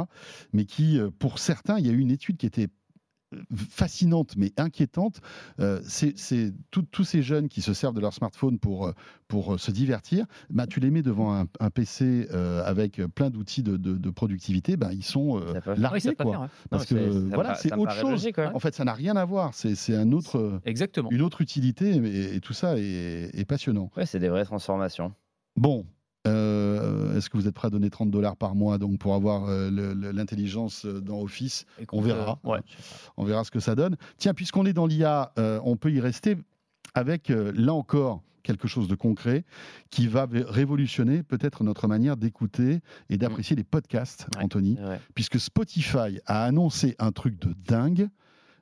B: Mais qui, pour certains, il y a eu une étude qui était fascinante mais inquiétante. Euh, c'est tous ces jeunes qui se servent de leur smartphone pour, euh, pour euh, se divertir. Bah, tu les mets devant un, un PC euh, avec plein d'outils de, de- de productivité, bah, ils sont euh,
C: oui,
B: largués. quoi.
C: faire.
B: Parce
D: Non,
B: que voilà, c'est autre chose.
D: logique, ouais.
B: En fait, ça n'a rien à voir. C'est un autre,
C: Exactement.
B: une autre utilité et, et tout ça est, est passionnant.
D: Ouais, c'est des vraies transformations.
B: Bon, euh, est-ce que vous êtes prêt à donner 30 dollars par mois donc pour avoir euh, l'intelligence euh, dans Office?
C: Écoute,
B: On verra.
C: euh, ouais.
B: On verra ce que ça donne. Tiens, puisqu'on est dans l'IA, on peut y rester avec, là encore, quelque chose de concret qui va révolutionner peut-être notre manière d'écouter et d'apprécier les podcasts,
C: Ouais.
B: Anthony, puisque Spotify a annoncé un truc de dingue.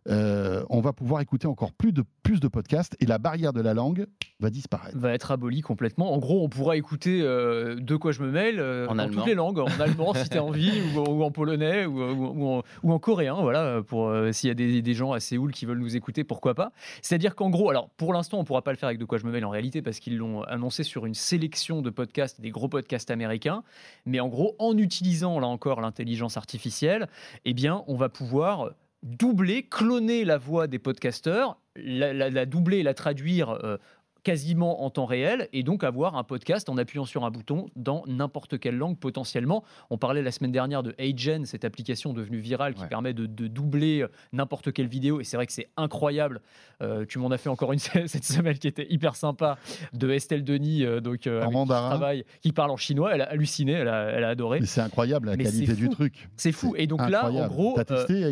B: Euh, on va pouvoir écouter encore plus de, plus de podcasts et la barrière de la langue va disparaître.
C: va être aboli complètement. En gros, on pourra écouter euh, de quoi je me mêle euh,
D: En
C: dans
D: allemand.
C: toutes les langues, en allemand si tu as envie, ou, ou en polonais, ou, ou- ou en, ou en coréen, voilà, pour euh, s'il y a des, des gens à Séoul qui veulent nous écouter, pourquoi pas. C'est-à-dire qu'en gros, alors pour l'instant, on pourra pas le faire avec de quoi je me mêle en réalité, parce qu'ils l'ont annoncé sur une sélection de podcasts, des gros podcasts américains, mais en gros, en utilisant là encore l'intelligence artificielle, eh bien, on va pouvoir doubler, cloner la voix des podcasteurs, la, doubler la traduire euh, quasiment en temps réel et donc avoir un podcast en appuyant sur un bouton dans n'importe quelle langue potentiellement. On parlait la semaine dernière de Agen, cette application devenue virale qui
D: Ouais.
C: permet de, de doubler euh, n'importe quelle vidéo et c'est vrai que c'est incroyable. Euh, tu m'en as fait encore une cette semaine qui était hyper sympa de Estelle Denis, euh, donc euh,
B: En
C: qui travaille, parle en chinois. Elle a halluciné, elle a, elle a adoré.
B: Mais c'est incroyable la
C: Mais
B: qualité du truc.
C: C'est fou. Et donc là, en gros,
B: T'as
C: euh,
B: testé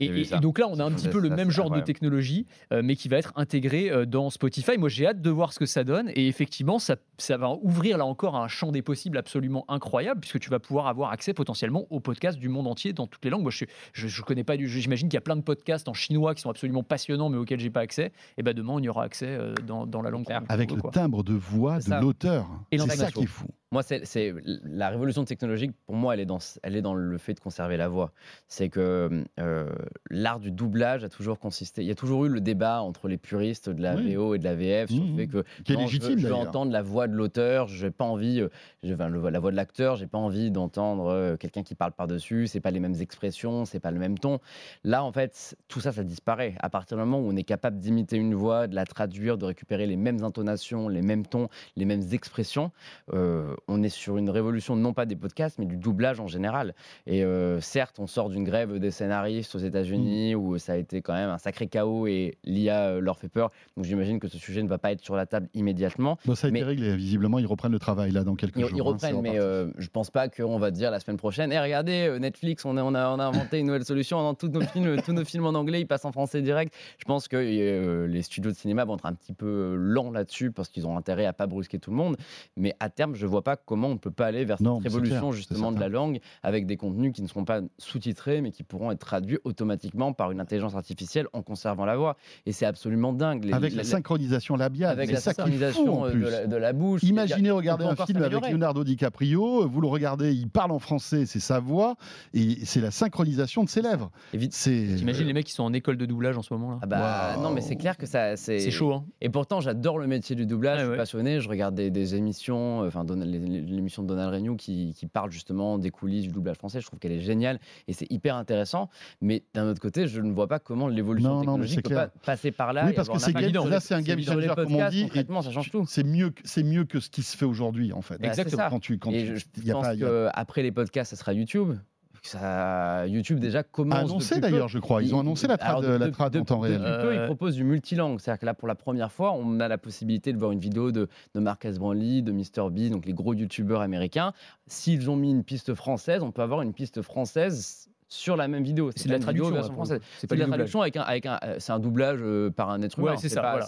C: et, et- donc là, on a un petit peu le même genre de technologie, euh, mais qui va être intégré euh, dans Spotify. Moi, j'ai hâte de voir ce que ça donne. Et effectivement, ça, ça va ouvrir là encore un champ des possibles absolument incroyable, puisque tu vas pouvoir avoir accès potentiellement aux podcasts du monde entier dans toutes les langues. Moi, je, je, je connais pas du. J'imagine qu'il y a plein de podcasts en chinois qui sont absolument passionnants, mais auxquels j'ai pas accès. Et ben demain, on y aura accès euh, dans, dans la langue.
B: avec le
C: quoi.
B: timbre de voix de l'auteur.
C: Et
B: C'est ça qui est fou.
D: Moi, c'est la révolution technologique, pour moi, elle est dans, elle est dans le fait de conserver la voix. C'est que euh, l'art du doublage a toujours consisté. Il y a toujours eu le débat entre les puristes de la
B: Oui.
D: VO et de la VF sur
B: Mhm.
D: le fait que je veux- je entendre la voix de l'auteur, j'ai pas envie, euh, j'ai- enfin, le- la voix de l'acteur, j'ai pas envie d'entendre euh, quelqu'un qui parle par-dessus, c'est pas les mêmes expressions, c'est pas le même ton. Là, en fait, tout ça, ça disparaît. À partir du moment où on est capable d'imiter une voix, de la traduire, de récupérer les mêmes intonations, les mêmes tons, les mêmes expressions, euh, on est sur une révolution non pas des podcasts, mais du doublage en général. Et euh, certes, on sort d'une grève des scénaristes aux États-Unis où ça a été quand même un sacré chaos et l'IA euh, leur fait peur. Donc j'imagine que ce sujet ne va pas être sur la table immédiatement.
B: Bon, ça a été
D: Mais-
B: réglé. Visiblement, ils reprennent le travail là dans quelques
D: Ils,
B: jours.
D: ils
B: hein,
D: reprennent, mais euh, je pense pas qu'on va dire la semaine prochaine. Et regardez, euh, Netflix, on a, on, a, on a inventé une nouvelle solution. Dans tous nos films, tous nos films en anglais, ils passent en français direct. Je pense que euh, les studios de cinéma vont être un petit peu lents là-dessus parce qu'ils ont intérêt à pas brusquer tout le monde. Mais à terme, je vois pas comment on peut pas aller vers cette
B: Non,
D: révolution
B: clair,
D: justement de la langue avec des contenus qui ne seront pas sous-titrés, mais qui pourront être traduits automatiquement par une intelligence artificielle en conservant la voix. Et c'est absolument dingue. Les-
B: avec
D: la-
B: la synchronisation labiale.
D: avec la synchronisation euh, de la, de la bouche.
B: Imaginez regarder un film avec. Leonardo DiCaprio, vous le regardez, il parle en français, c'est sa voix, et c'est la synchronisation de ses lèvres.
C: T'imagines les mecs qui sont en école de doublage en ce moment là
D: Ah bah non mais c'est clair que ça c'est
C: chaud, hein
D: et pourtant j'adore le métier du doublage
C: Ouais,
D: je suis
C: ouais.
D: passionné je regarde des, des émissions euh, enfin les- l'émission de Donald Renew qui, qui parle justement des coulisses du doublage français je trouve qu'elle est géniale et c'est hyper intéressant mais d'un autre côté je ne vois pas comment l'évolution
B: Non, non,
D: technologique
B: c'est
D: peut pas passer par là
B: oui, parce que c'est là c'est un game changer comme on dit.
D: concrètement ça change tout
B: C'est mieux, que- c'est mieux que ce qui se fait aujourd'hui en fait.
D: Ça.
B: Quand tu, quand
D: et
B: tu-
D: je, je
B: il y a
D: pense
B: pas- il y a-
D: que après les podcasts ça sera YouTube ça, YouTube déjà commence.
B: Annoncé
D: depuis peu.
B: d'ailleurs, je crois. Ils ont annoncé la trad,
D: Alors,
B: la
D: de-
B: trad
D: de-
B: en temps réel.
D: Depuis peu, ils proposent du multilangue. C'est-à-dire que là, pour la première fois, on a la possibilité de voir une vidéo de, de Marcus Brownlee, de MrBeast, donc les gros youtubeurs américains. S'ils ont mis une piste française, on peut avoir une piste française sur la même vidéo.
C: C'est de la traduction.
D: version française.
C: C'est pas
D: de la traduction avec un, avec un euh, c'est un doublage euh, par un être humain.
C: c'est ça,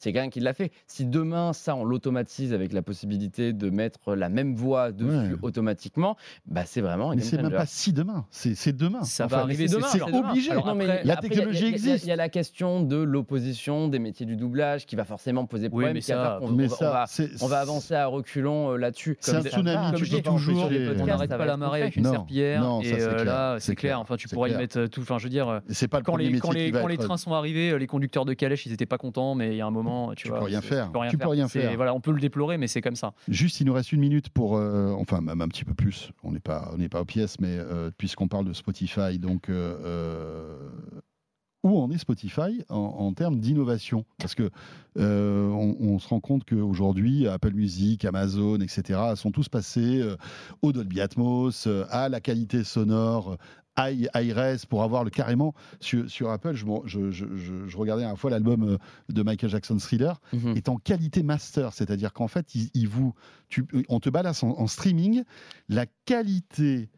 D: quelqu'un qui l'a fait. Si demain ça on l'automatise avec la possibilité de mettre la même voix dessus automatiquement, bah c'est vraiment
B: Mais c'est même pas si demain, c'est demain.
C: Ça va arriver,
D: demain,
B: c'est obligé. La technologie existe.
D: Il y a la question de l'opposition des métiers du doublage qui va forcément poser problème. on va- avancer à reculons euh, là-dessus.
B: C'est un tsunami, tu
C: toujours, on n'arrête pas la marée avec une serpillière.
B: non, ça,
C: et là,
B: c'est
C: c'est clair.
B: clair,
C: Enfin, tu pourras y
B: clair.
C: mettre euh, tout. Enfin, je veux dire, euh,
B: c'est pas
C: quand les, quand les, quand les trains sont arrivés, euh, les conducteurs de calèche, ils étaient pas contents, mais il y a un moment, tu,
B: Tu
C: vois,
B: peux rien faire.
C: Tu peux rien
B: Tu peux
C: faire.
B: rien
C: C'est-
B: faire.
C: Voilà, on peut le déplorer, mais c'est comme ça.
B: Juste, il nous reste une minute pour, euh, enfin même un petit peu plus. On n'est pas, on n'est pas aux pièces, mais euh, puisqu'on parle de Spotify, donc euh, euh, où en est Spotify en, en termes d'innovation? Parce que euh, on, on se rend compte qu'aujourd'hui, Apple Music, Amazon, etc., sont tous passés euh, au Dolby Atmos, euh, à la qualité sonore. high- Hi-res pour avoir le carrément sur, sur Apple. Je, m'en- je, je- regardais un fois l'album de Michael Jackson Thriller
D: Mhm.
B: est en qualité master, c'est-à-dire qu'en fait, il, il vous, tu- on te balance en, en streaming la qualité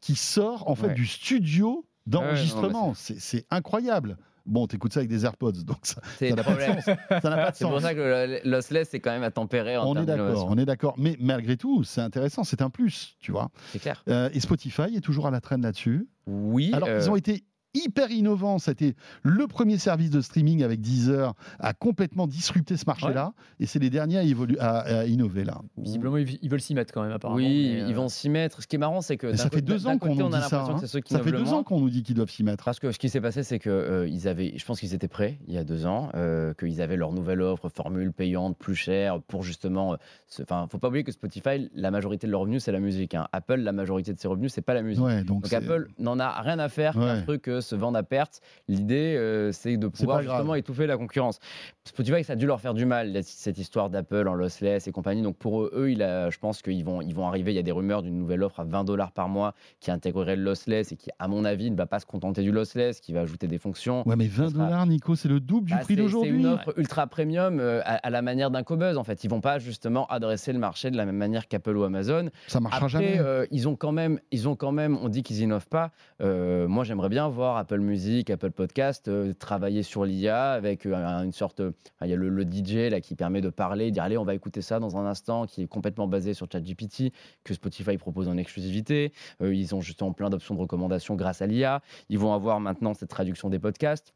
B: qui sort en fait
D: Ouais.
B: du studio d'enregistrement. c'est incroyable. Bon, t'écoutes ça avec des AirPods, donc ça n'a pas de sens.
D: C'est pour ça que le lossless c'est quand même à tempérer en
B: On est d'accord, on est d'accord. Mais malgré tout, c'est intéressant, c'est un plus, tu vois.
D: C'est clair.
B: Euh, et Spotify est toujours à la traîne là-dessus.
D: Oui.
B: Alors,
D: euh,
B: ils ont été hyper innovants. C'était le premier service de streaming avec Deezer à complètement disrupter ce marché-là. Et c'est les derniers à, évolu- à- à innover là.
C: Visiblement, ils veulent s'y mettre quand même, apparemment.
D: Oui,
C: mais, euh,
D: ils vont s'y mettre. Ce qui est marrant, c'est que
B: ça fait deux ans qu'on nous dit ça. hein. Ça fait deux
D: moins.
B: ans qu'on nous dit qu'ils doivent s'y mettre.
D: Parce que ce qui s'est passé, c'est que euh, ils avaient, je pense qu'ils étaient prêts il y a deux ans, euh, qu'ils avaient leur nouvelle offre, formule payante, plus chère, pour justement. euh, Enfin, faut pas oublier que Spotify, la majorité de leurs revenus, c'est la musique. hein. Apple, la majorité de ses revenus, c'est pas la musique.
B: Ouais, donc
D: Apple n'en a rien à faire
B: Ouais.
D: truc se vendre à perte. L'idée, euh, c'est de pouvoir
B: grave.
D: justement étouffer la concurrence. Spotify, ça a dû leur faire du mal, cette histoire d'Apple en lossless et compagnie. Donc pour eux, eux, il a- je pense qu'ils vont, ils vont arriver. Il y a des rumeurs d'une nouvelle offre à 20 dollars par mois qui intégrerait le lossless et qui, à mon avis, ne va pas se contenter du lossless, qui va ajouter des fonctions.
B: Ouais, mais 20
D: sera-
B: dollars, Nico, c'est le double du
D: Bah,
B: prix d'aujourd'hui.
D: C'est une offre ultra premium euh, à, à la manière d'un Cobuzz en fait. Ils vont pas justement adresser le marché de la même manière qu'Apple ou Amazon.
B: Ça marchera
D: Après,
B: jamais.
D: euh, ils ont quand même, ils ont quand même, on dit qu'ils innovent pas. Euh, moi, j'aimerais bien voir Apple Music, Apple Podcast euh, travailler sur l'IA avec euh, un- une sorte, il y a le, DJ là qui permet de parler, dire allez, on va écouter ça dans un instant, qui est complètement basé sur ChatGPT que Spotify propose en exclusivité. Euh, ils ont justement plein d'options de recommandation grâce à l'IA. Ils vont avoir maintenant cette traduction des podcasts.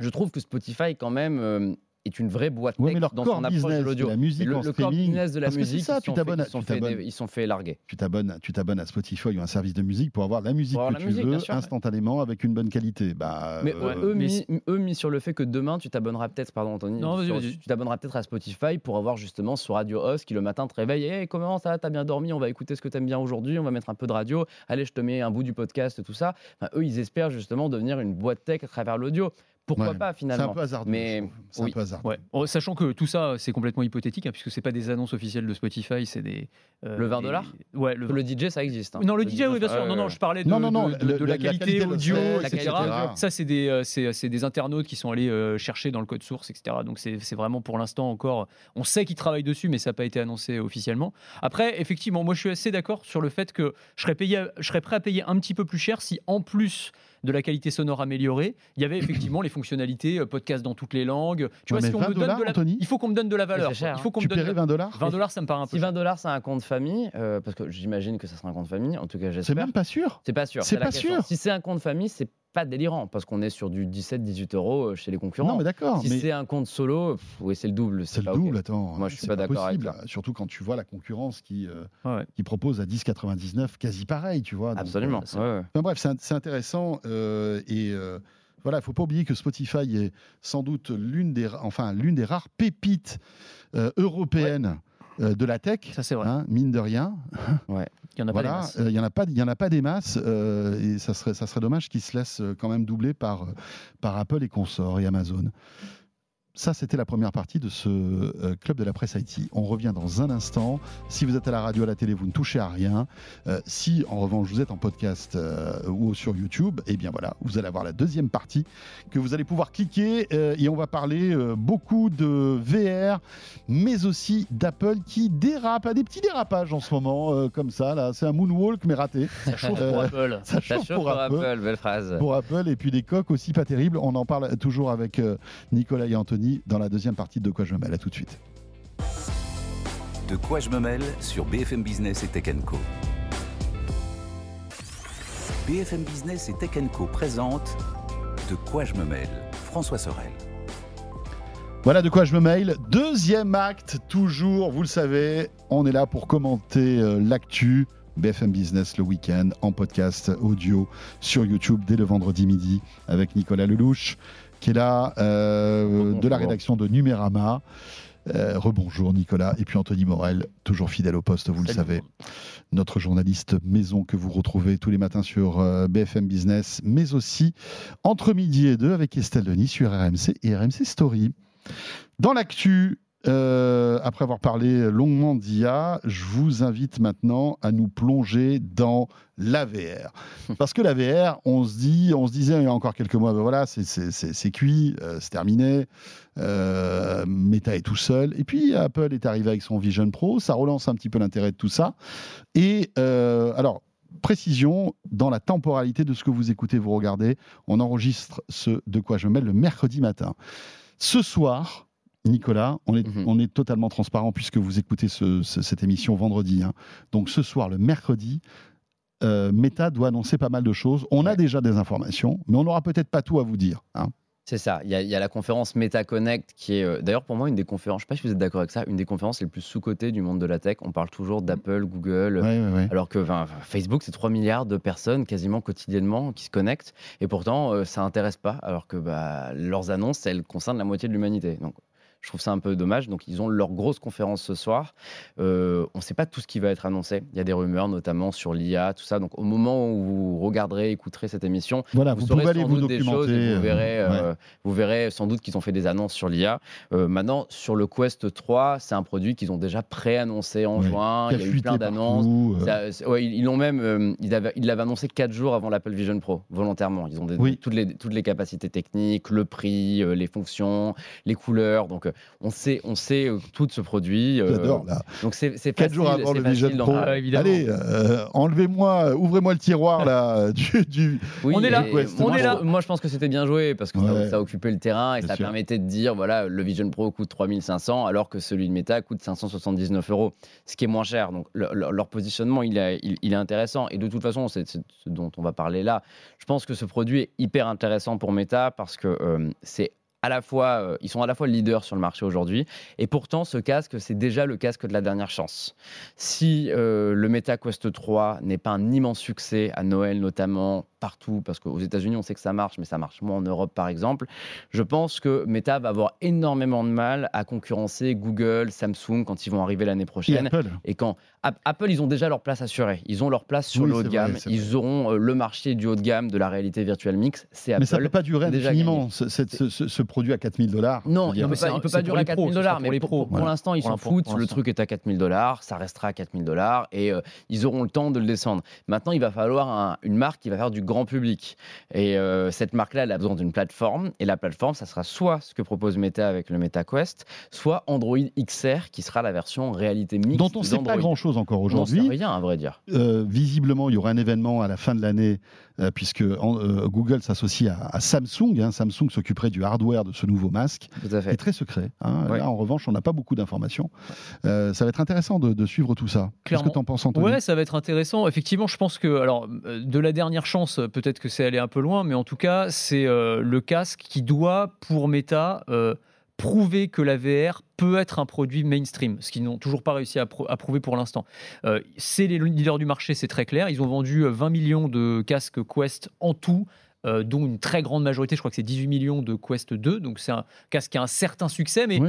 D: Je trouve que Spotify quand même est une vraie boîte
B: Ouais,
D: tech
B: mais leur
D: dans son approche
B: business
D: de l'audio.
B: la musique
D: Le,
B: en
D: le business de la
B: Parce que c'est
D: musique,
B: ça,
D: ils,
B: tu
D: sont fait,
B: t'abonnes à-
D: ils, sont
B: tu
D: fait, ils sont fait larguer.
B: Tu t'abonnes, tu t'abonnes à Spotify ou un service de musique pour avoir la musique
D: avoir
B: que
D: la
B: tu
D: musique,
B: veux
D: ouais.
B: instantanément avec une bonne qualité. Bah,
D: Mais
B: euh,
D: eux,
C: mais
D: mis, eux mis sur le fait que demain tu t'abonneras peut-être, pardon Anthony,
C: Non,
D: sur- tu t'abonneras peut-être à Spotify pour avoir justement ce radio host qui le matin te réveille, hey, comment ça, t'as bien dormi, on va écouter ce que t'aimes bien aujourd'hui, on va mettre un peu de radio, allez je te mets un bout du podcast, tout ça. Enfin, eux ils espèrent justement devenir une boîte tech à travers l'audio. Pourquoi
B: Ouais.
D: pas
B: c'est
D: finalement
B: un peu hasardeux.
D: Mais-.
B: C'est
D: oui.
B: un peu hasardeux.
C: Ouais. Oh, Sachant que tout ça, c'est complètement hypothétique, hein, puisque c'est pas des annonces officielles de Spotify, c'est des. euh,
D: Le 20
C: des-
D: dollars
C: Ouais, le
D: Le DJ ça existe. hein.
C: Non, le DJ, oui, bien sûr. non, non, je parlais de,
B: Non, non, non,
C: de, de-
B: le-
C: de
B: la-
C: qualité
B: qualité
C: audio,
D: la
C: etc.
B: etc.
C: Ça, c'est des, euh, c'est, c'est des internautes qui sont allés euh, chercher dans le code source, etc. Donc, c'est, c'est vraiment pour l'instant encore. On sait qu'ils travaillent dessus, mais ça n'a pas été annoncé officiellement. Après, effectivement, moi, je suis assez d'accord sur le fait que je serais, payé, je serais prêt à payer un petit peu plus cher si, en plus de la qualité sonore améliorée, il y avait effectivement les fonctionnalités euh, podcast dans toutes les langues. Tu
B: Ouais,
C: vois,
B: mais
C: si on
B: 20
C: me donne
B: dollars,
C: de la,
B: Anthony
C: il faut qu'on me donne de la valeur.
D: c'est cher,
C: il faut qu'on
B: Tu
C: me donne
B: paierais
C: de-
B: 20 dollars
C: 20 dollars, ça me paraît un peu
D: Si
C: cher.
D: 20 dollars c'est un compte famille, euh, parce que j'imagine que ça sera un compte famille, en tout cas
B: C'est
D: j'espère.
B: même pas sûr.
D: C'est pas sûr.
B: C'est pas sûr.
D: Si c'est un compte famille, c'est pas délirant parce qu'on est sur du 17-18 euros euh, chez les concurrents.
B: Non, mais d'accord.
D: si
B: mais
D: c'est un compte solo, pff, oui, c'est le double.
B: c'est le double, attends.
D: Moi, je suis pas d'accord avec
B: possible. Surtout quand tu vois la concurrence qui, euh,
C: Ouais, ouais.
B: qui propose à 10,99 quasi pareil, tu vois. donc,
D: Absolument.
B: euh,
D: ouais, ouais.
B: Enfin bref, c'est int- c'est intéressant euh, et euh, voilà, il faut pas oublier que Spotify est sans doute l'une des, ra- enfin l'une des rares pépites euh, européennes euh, de la tech.
C: Ça, c'est vrai.
B: hein, mine de rien,
C: Il y en a pas des
B: voilà,
C: masses.
B: euh, il y en a pas, il y en a pas des masses euh, et ça serait, ça serait dommage qu'ils se laissent euh, quand même doubler par, par Apple et consorts et Amazon. Ça, c'était la première partie de ce euh, club de la presse IT. On revient dans un instant. Si vous êtes à la radio, à la télé, vous ne touchez à rien. Euh, si, en revanche, vous êtes en podcast euh, ou sur YouTube, eh bien voilà, vous allez avoir la deuxième partie que vous allez pouvoir cliquer et on va parler beaucoup de VR, mais aussi d'Apple qui dérape, a des petits dérapages en ce moment, comme ça. Là, c'est un moonwalk mais raté.
C: Ça chauffe pour Apple.
B: Ça chauffe, pour, Apple.
D: Belle phrase.
B: Pour Apple et puis des coques aussi pas terribles. On en parle toujours avec Nicolas et Anthony dans la deuxième partie de quoi je me mêle. À tout de suite.
A: De quoi je me mêle sur BFM Business et Tech Co. BFM Business et Tech Co présente De quoi je me mêle François Sorel.
B: Voilà de quoi je me mail. Deuxième acte, toujours, vous le savez, on est là pour commenter euh, l'actu. BFM Business le week-end en podcast audio sur YouTube dès le vendredi midi avec Nicolas Lelouch qui est là, euh, de la rédaction de Numérama. Euh, rebonjour Nicolas. Et puis Anthony Morel, toujours fidèle au poste, vous le savez. Notre journaliste maison que vous retrouvez tous les matins sur euh, BFM Business, mais aussi entre midi et deux avec Estelle Denis sur RMC et RMC Story. Dans l'actu, euh, après avoir parlé longuement d'IA, je vous invite maintenant à nous plonger dans l'AVR. Parce que l'AVR, on se dit, on se disait il y a encore quelques mois, ben voilà, c'est cuit, euh, c'est terminé. Euh, Meta est tout seul. Et puis Apple est arrivé avec son Vision Pro, ça relance un petit peu l'intérêt de tout ça. Et alors, précision dans la temporalité de ce que vous écoutez, vous regardez. On enregistre ce de quoi je mêle le mercredi matin. Ce soir, Nicolas, on est, mhm. on est totalement transparent puisque vous écoutez cette émission vendredi. Hein. Donc ce soir, le mercredi, euh, Meta doit annoncer pas mal de choses. On a déjà des informations, mais on n'aura peut-être pas tout à vous dire. Hein.
D: C'est ça. Il y, a, la conférence Meta Connect qui est euh, d'ailleurs pour moi une des conférences, je ne sais pas si vous êtes d'accord avec ça, une des conférences les plus sous-cotées du monde de la tech. On parle toujours d'Apple, Google, alors que Facebook, c'est 3 milliards de personnes quasiment quotidiennement qui se connectent. Et pourtant, euh, ça n'intéresse pas, alors que bah, leurs annonces, elles concernent la moitié de l'humanité. Donc je trouve ça un peu dommage. Donc, ils ont leur grosse conférence ce soir. Euh, on ne sait pas tout ce qui va être annoncé. Il y a des rumeurs, notamment sur l'IA, tout ça. Donc, au moment où vous regarderez, écouterez cette émission,
B: voilà, vous, pouvez aller vous documenter.
D: vous, verrez, euh, vous verrez sans doute qu'ils ont fait des annonces sur l'IA. Euh, maintenant, sur le Quest 3, c'est un produit qu'ils ont déjà pré-annoncé en juin. Il y a eu plein d'annonces. ils l'ont même, ils l'avaient annoncé 4 jours avant l'Apple Vision Pro, volontairement. Ils ont toutes, les, toutes les capacités techniques, le prix, les fonctions, les couleurs. Donc, on sait, on sait euh, tout de ce produit.
B: Euh, J'adore là.
D: Donc c'est facile.
B: Quatre jours avant le Vision Pro. Allez, euh, enlevez-moi, ouvrez-moi le tiroir là du.
C: on est là.
D: on
C: est là.
D: Moi, je pense que c'était bien joué parce que ça, occupait le terrain et ça permettait de dire voilà, le Vision Pro coûte 3500 alors que celui de Meta coûte 579 euros, ce qui est moins cher. Donc leur positionnement, il est, il, est intéressant. Et de toute façon, c'est ce dont on va parler là. Je pense que ce produit est hyper intéressant pour Meta parce que c'est à la fois, euh, ils sont à la fois leaders sur le marché aujourd'hui, et pourtant ce casque, c'est déjà le casque de la dernière chance. Si euh, le Meta Quest 3 n'est pas un immense succès à Noël notamment, partout, parce qu'aux États-Unis, on sait que ça marche, mais ça marche moins en Europe, par exemple. Je pense que Meta va avoir énormément de mal à concurrencer Google, Samsung quand ils vont arriver l'année prochaine. Et, quand Apple, ils ont déjà leur place assurée. Ils ont leur place sur le haut de gamme. ils auront euh, le marché du haut de gamme de la réalité virtuelle mix. C'est Apple.
B: Mais ça ne peut pas durer indéfiniment, ce, ce, produit à 4000 dollars.
D: Non, il ne peut, pas, durer à 4000 dollars. Mais pour, pour, l'instant, ils s'en foutent. Le truc est à 4000 dollars. Ça restera à 4000 dollars. Et euh, ils auront le temps de le descendre. Maintenant, il va falloir une marque qui va faire du grand public. Et euh, cette marque-là, elle a besoin d'une plateforme. Et la plateforme, ça sera soit ce que propose Meta avec le Meta Quest, soit Android XR, qui sera la version réalité mixte.
B: Dont on ne sait pas grand-chose encore aujourd'hui. On
D: sait rien, à vrai dire.
B: Euh, visiblement, il y aura un événement à la fin de l'année, euh, puisque Google s'associe à, Samsung. Hein. Samsung s'occuperait du hardware de ce nouveau masque.
D: Tout à fait.
B: C'est très secret. Hein. Là, en revanche, on n'a pas beaucoup d'informations. ça va être intéressant de, suivre tout ça. Qu'est-ce que tu en penses, Anthony?
C: Ouais, ça va être intéressant. Effectivement, je pense que, alors, de la dernière chance, peut-être que c'est aller un peu loin, mais en tout cas, c'est euh, le casque qui doit, pour Meta, euh, prouver que la VR peut être un produit mainstream, ce qu'ils n'ont toujours pas réussi à, prouver pour l'instant. Euh, c'est les leaders du marché, c'est très clair. Ils ont vendu 20 millions de casques Quest en tout. dont une très grande majorité, je crois que c'est 18 millions de Quest 2, donc c'est un casque qui a un certain succès, mais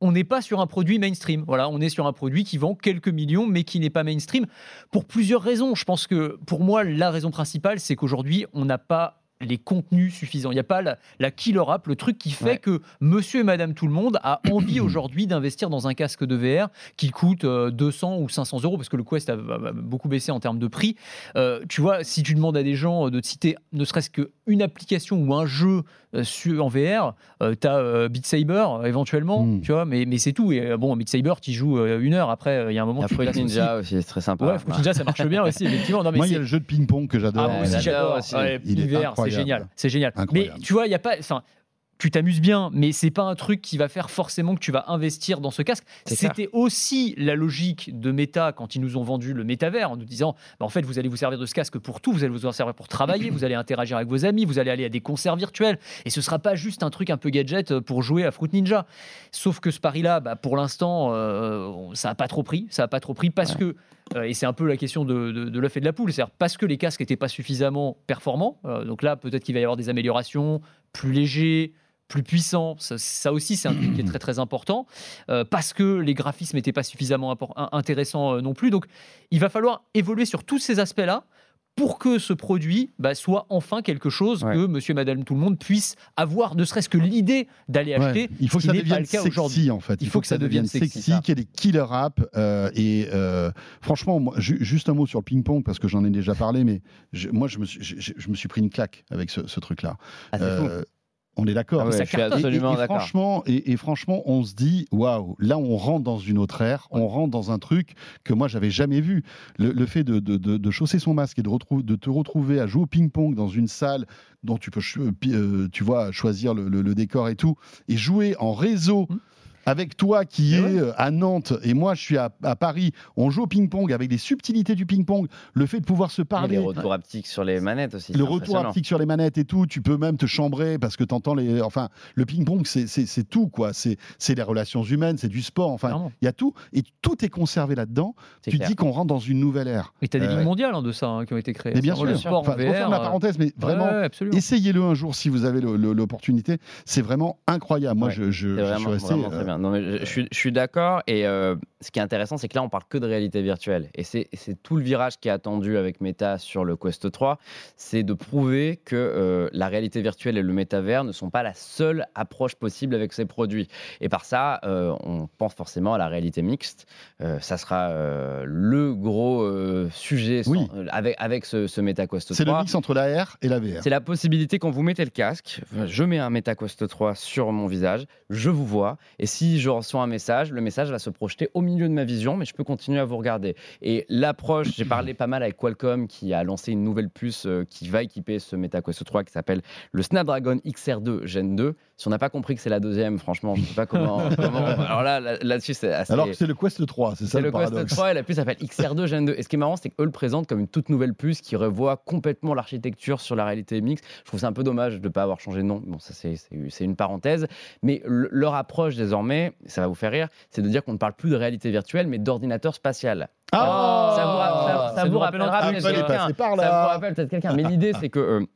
C: on n'est pas sur un produit mainstream. Voilà, on est sur un produit qui vend quelques millions, mais qui n'est pas mainstream pour plusieurs raisons. Je pense que pour moi, la raison principale, c'est qu'aujourd'hui, on n'a pas les contenus suffisants. Il n'y a pas la, la killer app, le truc qui fait
D: Ouais.
C: que monsieur et madame tout le monde a envie aujourd'hui d'investir dans un casque de VR qui coûte euh, 200 ou 500 euros parce que le Quest a, beaucoup baissé en termes de prix. Euh, tu vois, si tu demandes à des gens de te citer ne serait-ce qu'une application ou un jeu euh, sur, en VR, tu as Beat Saber euh, éventuellement,
B: Mm.
C: tu vois, mais, mais c'est tout. Et euh, bon, Beat Saber, tu joues euh, une heure après, euh, il y a un moment
D: Fruit. Ninja aussi, c'est très sympa.
C: Ouais, Fruit Ninja, ça marche bien aussi, effectivement. Non, mais
B: Moi, il y a le jeu de ping-pong que j'adore.
C: ah, moi aussi, j'adore. Ouais,
B: Il est
C: l'hiver, c'est génial. C'est génial.
B: Incroyable.
C: Mais tu vois, il y a pas. Tu t'amuses bien, mais c'est pas un truc qui va faire forcément que tu vas investir dans ce casque. C'était aussi la logique de Meta quand ils nous ont vendu le métavers en nous disant bah, en fait, vous allez vous servir de ce casque pour tout, vous allez vous en servir pour travailler, vous allez interagir avec vos amis, vous allez aller à des concerts virtuels et ce sera pas juste un truc un peu gadget pour jouer à Fruit Ninja. Sauf que ce pari-là, bah, pour l'instant, euh, ça a pas trop pris. Ça a pas trop pris parce que euh, et c'est un peu la question de, de, de l'œuf et de la poule, c'est-à-dire parce que les casques n'étaient pas suffisamment performants. euh, donc là, peut-être qu'il va y avoir des améliorations, plus légers, plus puissants. Ça, ça aussi, c'est un truc qui est très très important. euh, parce que les graphismes n'étaient pas suffisamment intéressants euh, non plus. Donc il va falloir évoluer sur tous ces aspects-là pour que ce produit bah, soit enfin quelque chose
D: Ouais.
C: que monsieur et madame tout le monde puisse avoir, ne serait-ce que l'idée d'aller
B: Ouais,
C: acheter.
B: il faut que ça devienne sexy en fait.
C: Il faut que ça devienne sexy,
B: qu'il y ait des killer apps. euh, et euh, franchement, moi, ju- juste un mot sur le ping-pong parce que j'en ai déjà parlé, mais je- moi je me, suis, je, je me suis pris une claque avec ce, ce truc-là.
D: Ah.
B: Euh, on est d'accord.
D: Ah ouais.
B: Et- franchement, et, et franchement, on se dit, waouh, là on rentre dans une autre ère, on rentre dans un truc que moi j'avais jamais vu. Le, le fait de, de, de- de chausser son masque et de, de te retrouver à jouer au ping-pong dans une salle dont tu peux, pi- euh, tu vois, choisir le, le- le décor et tout, et jouer en réseau.
C: Mm.
B: Avec toi qui
C: Mais
B: est
C: ouais.
B: euh, à Nantes et moi je suis à, à Paris, on joue au ping-pong avec des subtilités du ping-pong, le fait de pouvoir se
D: Et
B: parler,
D: les retours haptiques sur les manettes aussi.
B: le retour haptique sur les manettes et tout, tu peux même te chambrer parce que tu entends les. Enfin, le ping-pong, c'est- tout, quoi. C'est c'est les relations humaines, c'est du sport. Enfin, il y a tout. Et tout est conservé là-dedans. Tu
D: clair.
B: dis qu'on rentre dans une nouvelle ère.
C: Et tu as des
B: Euh,
C: ligues mondiales hein, de ça hein, qui ont été créées.
B: Mais bien
C: Sur
B: sûr.
C: le sport
B: Enfin, referme la
C: VR,
B: parenthèse, mais vraiment.
C: ouais.
B: Essayez-le un jour si vous avez l'opportunité. C'est vraiment incroyable. Moi,
D: Ouais,
B: je, je, je suis resté.
D: vraiment
B: euh,
D: très bien. Non, mais je, je suis, je suis d'accord. Et euh, ce qui est intéressant, c'est que là, on parle que de réalité virtuelle. Et c'est tout le virage qui est attendu avec Meta sur le Quest 3. C'est de prouver que euh, la réalité virtuelle et le métavers ne sont pas la seule approche possible avec ces produits. Et par ça, euh, on pense forcément à la réalité mixte. Ça sera le gros sujet sans-
B: Oui.
D: avec, avec ce, ce Meta Quest 3.
B: C'est le mix entre la R et la VR.
D: C'est la possibilité quand vous mettez le casque, je mets un MetaQuest 3 sur mon visage, je vous vois, et si je reçois un message, le message va se projeter au milieu de ma vision, mais je peux continuer à vous regarder. Et l'approche, j'ai parlé pas mal avec Qualcomm qui a lancé une nouvelle puce euh, qui va équiper ce MetaQuest 3 qui s'appelle le Snapdragon XR2 Gen 2. Si on n'a pas compris que c'est la deuxième, franchement, je sais pas comment. comment- alors là, là- là-dessus, c'est assez.
B: Alors que c'est le Quest 3, c'est ça
D: C'est
B: le,
D: le Quest
B: paradoxe.
D: 3 et la puce s'appelle XR2 Gen 2. Et ce qui est marrant, c'est qu'eux le présentent comme une toute nouvelle puce qui revoit complètement l'architecture sur la réalité mixte. Je trouve ça un peu dommage de ne pas avoir changé de nom. Bon, ça, c'est- une parenthèse. Mais le- leur approche désormais, ça va vous faire rire, c'est de dire qu'on ne parle plus de réalité virtuelle, mais d'ordinateur spatial.
B: Ah
D: ça vous,
C: rappelle
D: rappellera peut-être quelqu'un.
B: par
D: Ça vous rappelle peut-être quelqu'un. Mais l'idée, c'est que.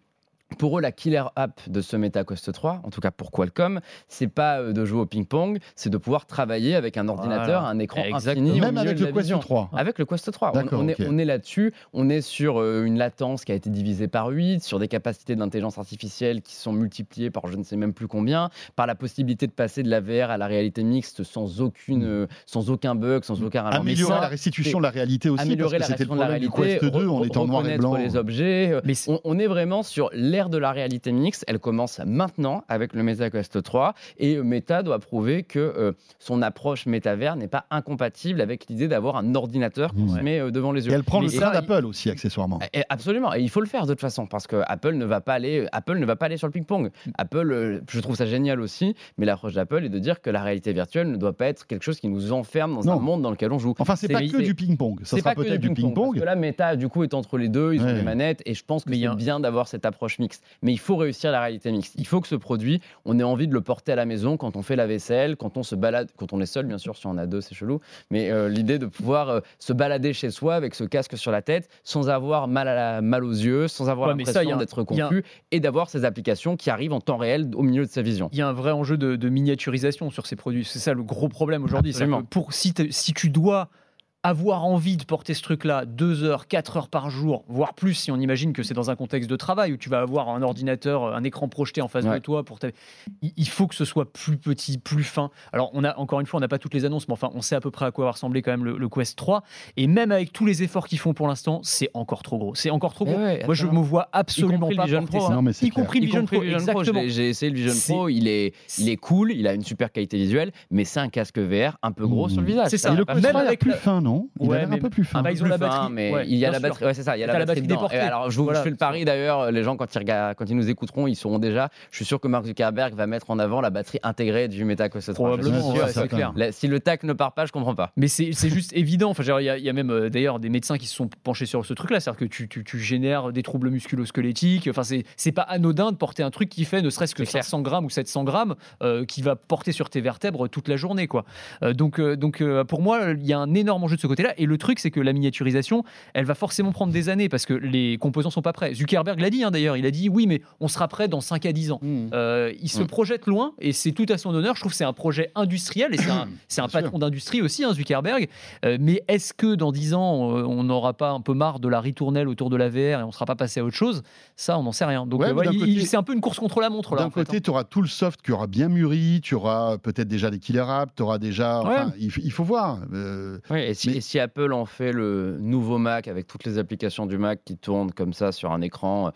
D: Pour eux, la killer app de ce MetaQuest 3, en tout cas pour Qualcomm, c'est pas euh, de jouer au ping-pong, c'est de pouvoir travailler avec un ordinateur,
C: Voilà.
D: un écran
C: Exactement.
D: infini.
B: Même avec le Quest
D: vision.
B: 3.
D: Avec le Quest 3. On,
B: D'accord,
D: on est,
B: ok.
D: on est là-dessus. On est sur euh, une latence qui a été divisée par 8, sur des capacités d'intelligence artificielle qui sont multipliées par je ne sais même plus combien, par la possibilité de passer de la VR à la réalité mixte sans, aucune, euh, sans aucun bug, sans aucun ralentissement.
B: Améliorer la restitution de la réalité aussi.
D: améliorer
B: parce
D: la
B: que c'était le
D: restitution de la
B: problème
D: réalité,
B: du Quest 2, on
D: re-
B: était en noir et blanc.
D: les objets.
C: Mais
D: On, on est vraiment sur l'ère de la réalité mixte. Elle commence maintenant avec le MetaQuest 3 et euh, Meta doit prouver que euh, son approche métavers n'est pas incompatible avec l'idée d'avoir un ordinateur qu'on
B: Ouais.
D: se met euh, devant les
B: Et
D: yeux.
B: elle prend
D: Mais
B: le train d'Apple aussi, accessoirement.
D: et absolument, et il faut le faire de toute façon parce que Apple ne va pas aller, Apple ne va pas aller sur le ping-pong. Apple, euh, je trouve ça génial aussi, mais l'approche d'Apple est de dire que la réalité virtuelle ne doit pas être quelque chose qui nous enferme dans
B: Non.
D: un monde dans lequel on joue.
B: Enfin, c'est pas que du ping-pong. Ça
D: C'est
B: sera
D: pas que
B: peut-être du
D: Parce
B: ping-pong.
D: que là, Meta, du coup, est entre les deux. Ils ont des manettes. Et je pense que c'est bien d'avoir cette approche mixte. Mais il faut réussir la réalité mixte. Il faut que ce produit, on ait envie de le porter à la maison quand on fait la vaisselle, quand on se balade, quand on est seul, bien sûr. Si on a deux, c'est chelou. Mais euh, l'idée de pouvoir euh, se balader chez soi avec ce casque sur la tête, sans avoir mal, à la- mal aux yeux, sans avoir
C: Ouais,
D: l'impression d'être
C: un-
D: confus, et d'avoir ces applications qui arrivent en temps réel au milieu de sa vision.
C: Il y a un vrai enjeu de, de miniaturisation sur ces produits. C'est ça le gros problème aujourd'hui. Pour si tu dois avoir envie de porter ce truc-là 2 heures, 4 heures par jour, voire plus si on imagine que c'est dans un contexte de travail où tu vas avoir un ordinateur, un écran projeté en face de toi pour ta- il faut que ce soit plus petit, plus fin. Alors on a encore une fois, on n'a pas toutes les annonces, mais enfin on sait à peu près à quoi va ressembler quand même le, le Quest 3 et même avec tous les efforts qu'ils font pour l'instant, c'est encore trop gros. C'est encore trop gros.
D: ouais,
C: Moi je me vois absolument
D: compris le
C: pas
D: Vision Pro, hein.
B: Non, mais c'est
C: y compris le Vision Pro,
D: Vision Pro, j'ai essayé le Vision Pro, il est, il est cool, il a une super qualité visuelle, mais c'est un casque VR un peu gros
B: Mmh.
D: sur le visage.
C: C'est ça.
B: Et le
D: va pas
B: Quest
C: Même
B: 3 a l'air
C: avec
B: plus fin, non? Il
C: Ouais,
B: a l'air un peu plus fin.
C: Ah bah, ils ont
D: plus
C: la
D: fin,
C: batterie,
D: mais
C: ouais,
D: il y a la batterie. Ouais, c'est ça, il y a la
C: la
D: batterie
C: déportée.
D: alors, je, vous- je
C: Voilà.
D: fais le pari d'ailleurs, les gens quand ils regardent, quand ils nous écouteront, ils sauront déjà. Je suis sûr que Mark Zuckerberg va mettre en avant la batterie intégrée du Meta Quest 3. Je suis
C: Probablement,
B: c'est
C: clair.
D: Là, si le tac ne part pas, je comprends pas.
C: Mais c'est juste évident. Enfin, il y, a- il y a même euh, d'ailleurs des médecins qui se sont penchés sur ce truc-là. C'est-à-dire que tu, tu- tu génères des troubles musculo-squelettiques. Enfin, c'est c'est pas anodin de porter un truc qui fait ne serait-ce que
D: C'est clair.
C: 500 grammes ou 700 grammes euh, qui va porter sur tes vertèbres toute la journée. Quoi. Euh, donc, donc pour moi, il y a un énorme enjeu de ce côté-là. Et le truc, c'est que la miniaturisation, elle va forcément prendre des années parce que les composants sont pas prêts. Zuckerberg l'a dit hein, d'ailleurs. Il a dit oui, mais on sera prêt dans 5 à 10 ans. Euh, il se
D: Mm.
C: projette loin et c'est tout à son honneur. Je trouve que c'est un projet industriel et c'est un, patron d'industrie aussi, hein, Zuckerberg. Euh, mais est-ce que dans 10 ans, on n'aura pas un peu marre de la ritournelle autour de la VR et on ne sera pas passé à autre chose? Ça, on n'en sait rien. Donc
B: Ouais,
C: euh, ouais,
B: côté-
C: c'est un peu une course contre la montre là.
B: D'un
C: fait, hein.
B: côté, tu auras tout le soft qui aura bien mûri, tu auras peut-être déjà des killer apps, tu auras déjà. enfin, il, faut voir. euh,
D: et, si, et si Apple en fait le nouveau Mac avec toutes les applications du Mac qui tournent comme ça sur un écran, euh,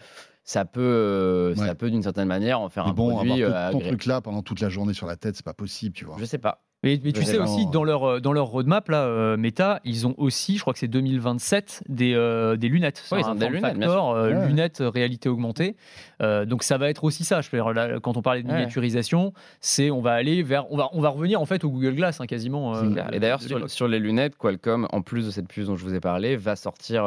D: ça peut, euh,
B: Ouais.
D: ça peut d'une certaine manière en faire
B: mais
D: un
B: bon,
D: produit.
B: avoir
D: euh,
B: tout ton
D: agré-
B: truc là pendant toute la journée sur la tête, c'est pas possible, tu vois.
D: Je sais pas.
C: Mais, mais tu sais aussi, dans leur, euh, dans leur roadmap, là, euh, Meta, ils ont aussi, je crois que c'est 2027, des, euh, des lunettes.
D: Oui, ils ont des lunettes,
C: factor, euh,
B: Ouais.
C: lunettes réalité augmentée. Donc ça va être aussi ça. Je veux dire, là, quand on parlait de
D: Ouais.
C: miniaturisation, c'est on va aller vers, on va, on va revenir en fait au Google Glass hein, quasiment.
D: Et d'ailleurs, sur, les lunettes, Qualcomm, en plus de cette puce dont je vous ai parlé, va sortir.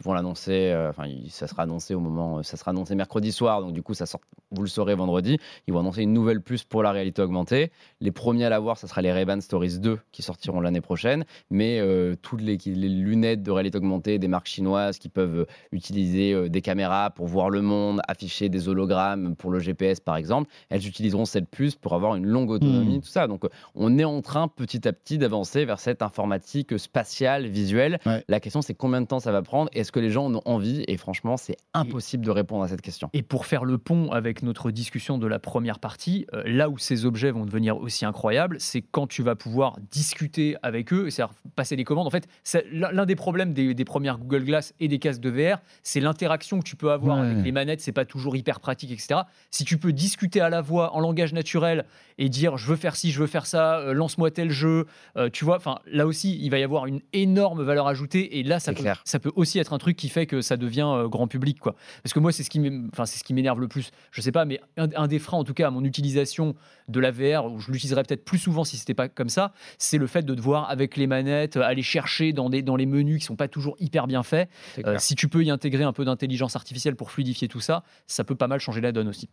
D: ils vont l'annoncer. Enfin, ça sera annoncé au moment. ça sera annoncé mercredi soir. Donc, du coup, ça sort. Vous le saurez vendredi. Ils vont annoncer une nouvelle puce pour la réalité augmentée. Les premiers à l'avoir, ça sera les Ray-Ban Stories 2 qui sortiront l'année prochaine. Mais euh, toutes les, les lunettes de réalité augmentée des marques chinoises qui peuvent utiliser euh, des caméras pour voir le monde, afficher des hologrammes pour le GPS par exemple, elles utiliseront cette puce pour avoir une longue autonomie,
B: Hmm.
D: tout ça. Donc, on est en train petit à petit d'avancer vers cette informatique spatiale, visuelle.
B: Ouais.
D: La question, c'est combien de temps ça va prendre Est-ce que les gens en ont envie? Et franchement, c'est impossible de répondre à cette question.
C: Et pour faire le pont avec notre discussion de la première partie, euh, là où ces objets vont devenir aussi incroyables, c'est quand tu vas pouvoir discuter avec eux, c'est-à-dire passer des commandes. En fait, l'un des problèmes des, des premières Google Glass et des casques de VR, c'est l'interaction que tu peux avoir
B: Ouais.
C: avec les manettes. C'est pas toujours hyper pratique, etc. Si tu peux discuter à la voix en langage naturel et dire je veux faire ci, je veux faire ça, euh, lance-moi tel jeu, euh, tu vois. Enfin, là aussi, il va y avoir une énorme valeur ajoutée. Et là, ça peut, ça peut aussi être un truc qui fait que ça devient euh, grand public, quoi. Parce que moi, c'est ce qui m'é- enfin, c'est ce qui m'énerve le plus. Je sais pas, mais un, un des freins, en tout cas, à mon utilisation de la VR, où je l'utiliserais peut-être plus souvent si c'était pas comme ça, c'est le fait de devoir, avec les manettes, euh, aller chercher dans, des, dans les menus qui sont pas toujours hyper bien faits. Euh, si tu peux y intégrer un peu d'intelligence artificielle pour fluidifier tout ça, ça peut pas mal changer la donne aussi.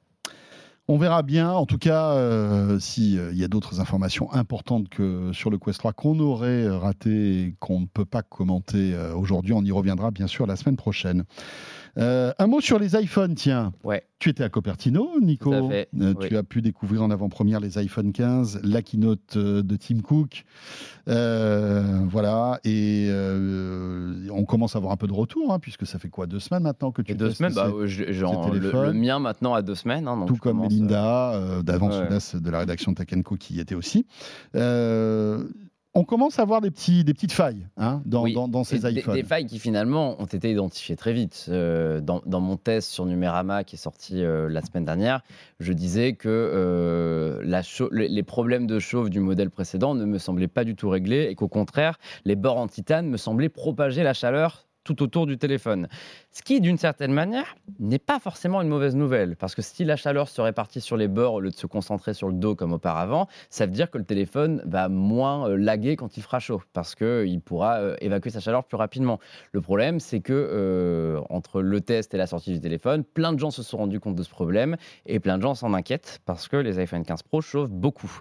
B: On verra bien, en tout cas, euh, s'il y a d'autres informations importantes que sur le Quest 3 qu'on aurait raté et qu'on ne peut pas commenter euh, aujourd'hui. On y reviendra bien sûr la semaine prochaine. Euh, un mot sur les iPhones, tiens.
D: Ouais.
B: Tu étais à Cupertino, Nico.
D: Tout à fait,
B: Euh,
D: oui.
B: Tu as pu découvrir en avant-première les iPhone 15, la keynote euh, de Tim Cook. Euh, voilà. Et on commence à avoir un peu de retour, hein, puisque ça fait quoi Deux semaines maintenant que tu
D: Et deux semaines, bah,
B: ces-
D: genre, le, mien maintenant à deux semaines. hein, donc
B: tout comme Melinda, d'avant
D: ouais.
B: De la rédaction Co qui y était aussi. Euh, on commence à voir des, petits, des petites failles hein, dans,
D: Oui.
B: dans, dans ces
D: des-
B: iPhones.
D: Des, failles qui finalement ont été identifiées très vite. Euh, dans, dans mon test sur Numérama qui est sorti euh, la semaine dernière, je disais que euh, la les problèmes de chauffe du modèle précédent ne me semblaient pas du tout réglés et qu'au contraire, les bords en titane me semblaient propager la chaleur tout autour du téléphone. Ce qui, d'une certaine manière, n'est pas forcément une mauvaise nouvelle, parce que si la chaleur se répartit sur les bords au lieu de se concentrer sur le dos comme auparavant, ça veut dire que le téléphone va moins euh, laguer quand il fera chaud, parce qu'il pourra euh, évacuer sa chaleur plus rapidement. Le problème, c'est que euh, entre le test et la sortie du téléphone, plein de gens se sont rendus compte de ce problème, et plein de gens s'en inquiètent, parce que les iPhone 15 Pro chauffent beaucoup.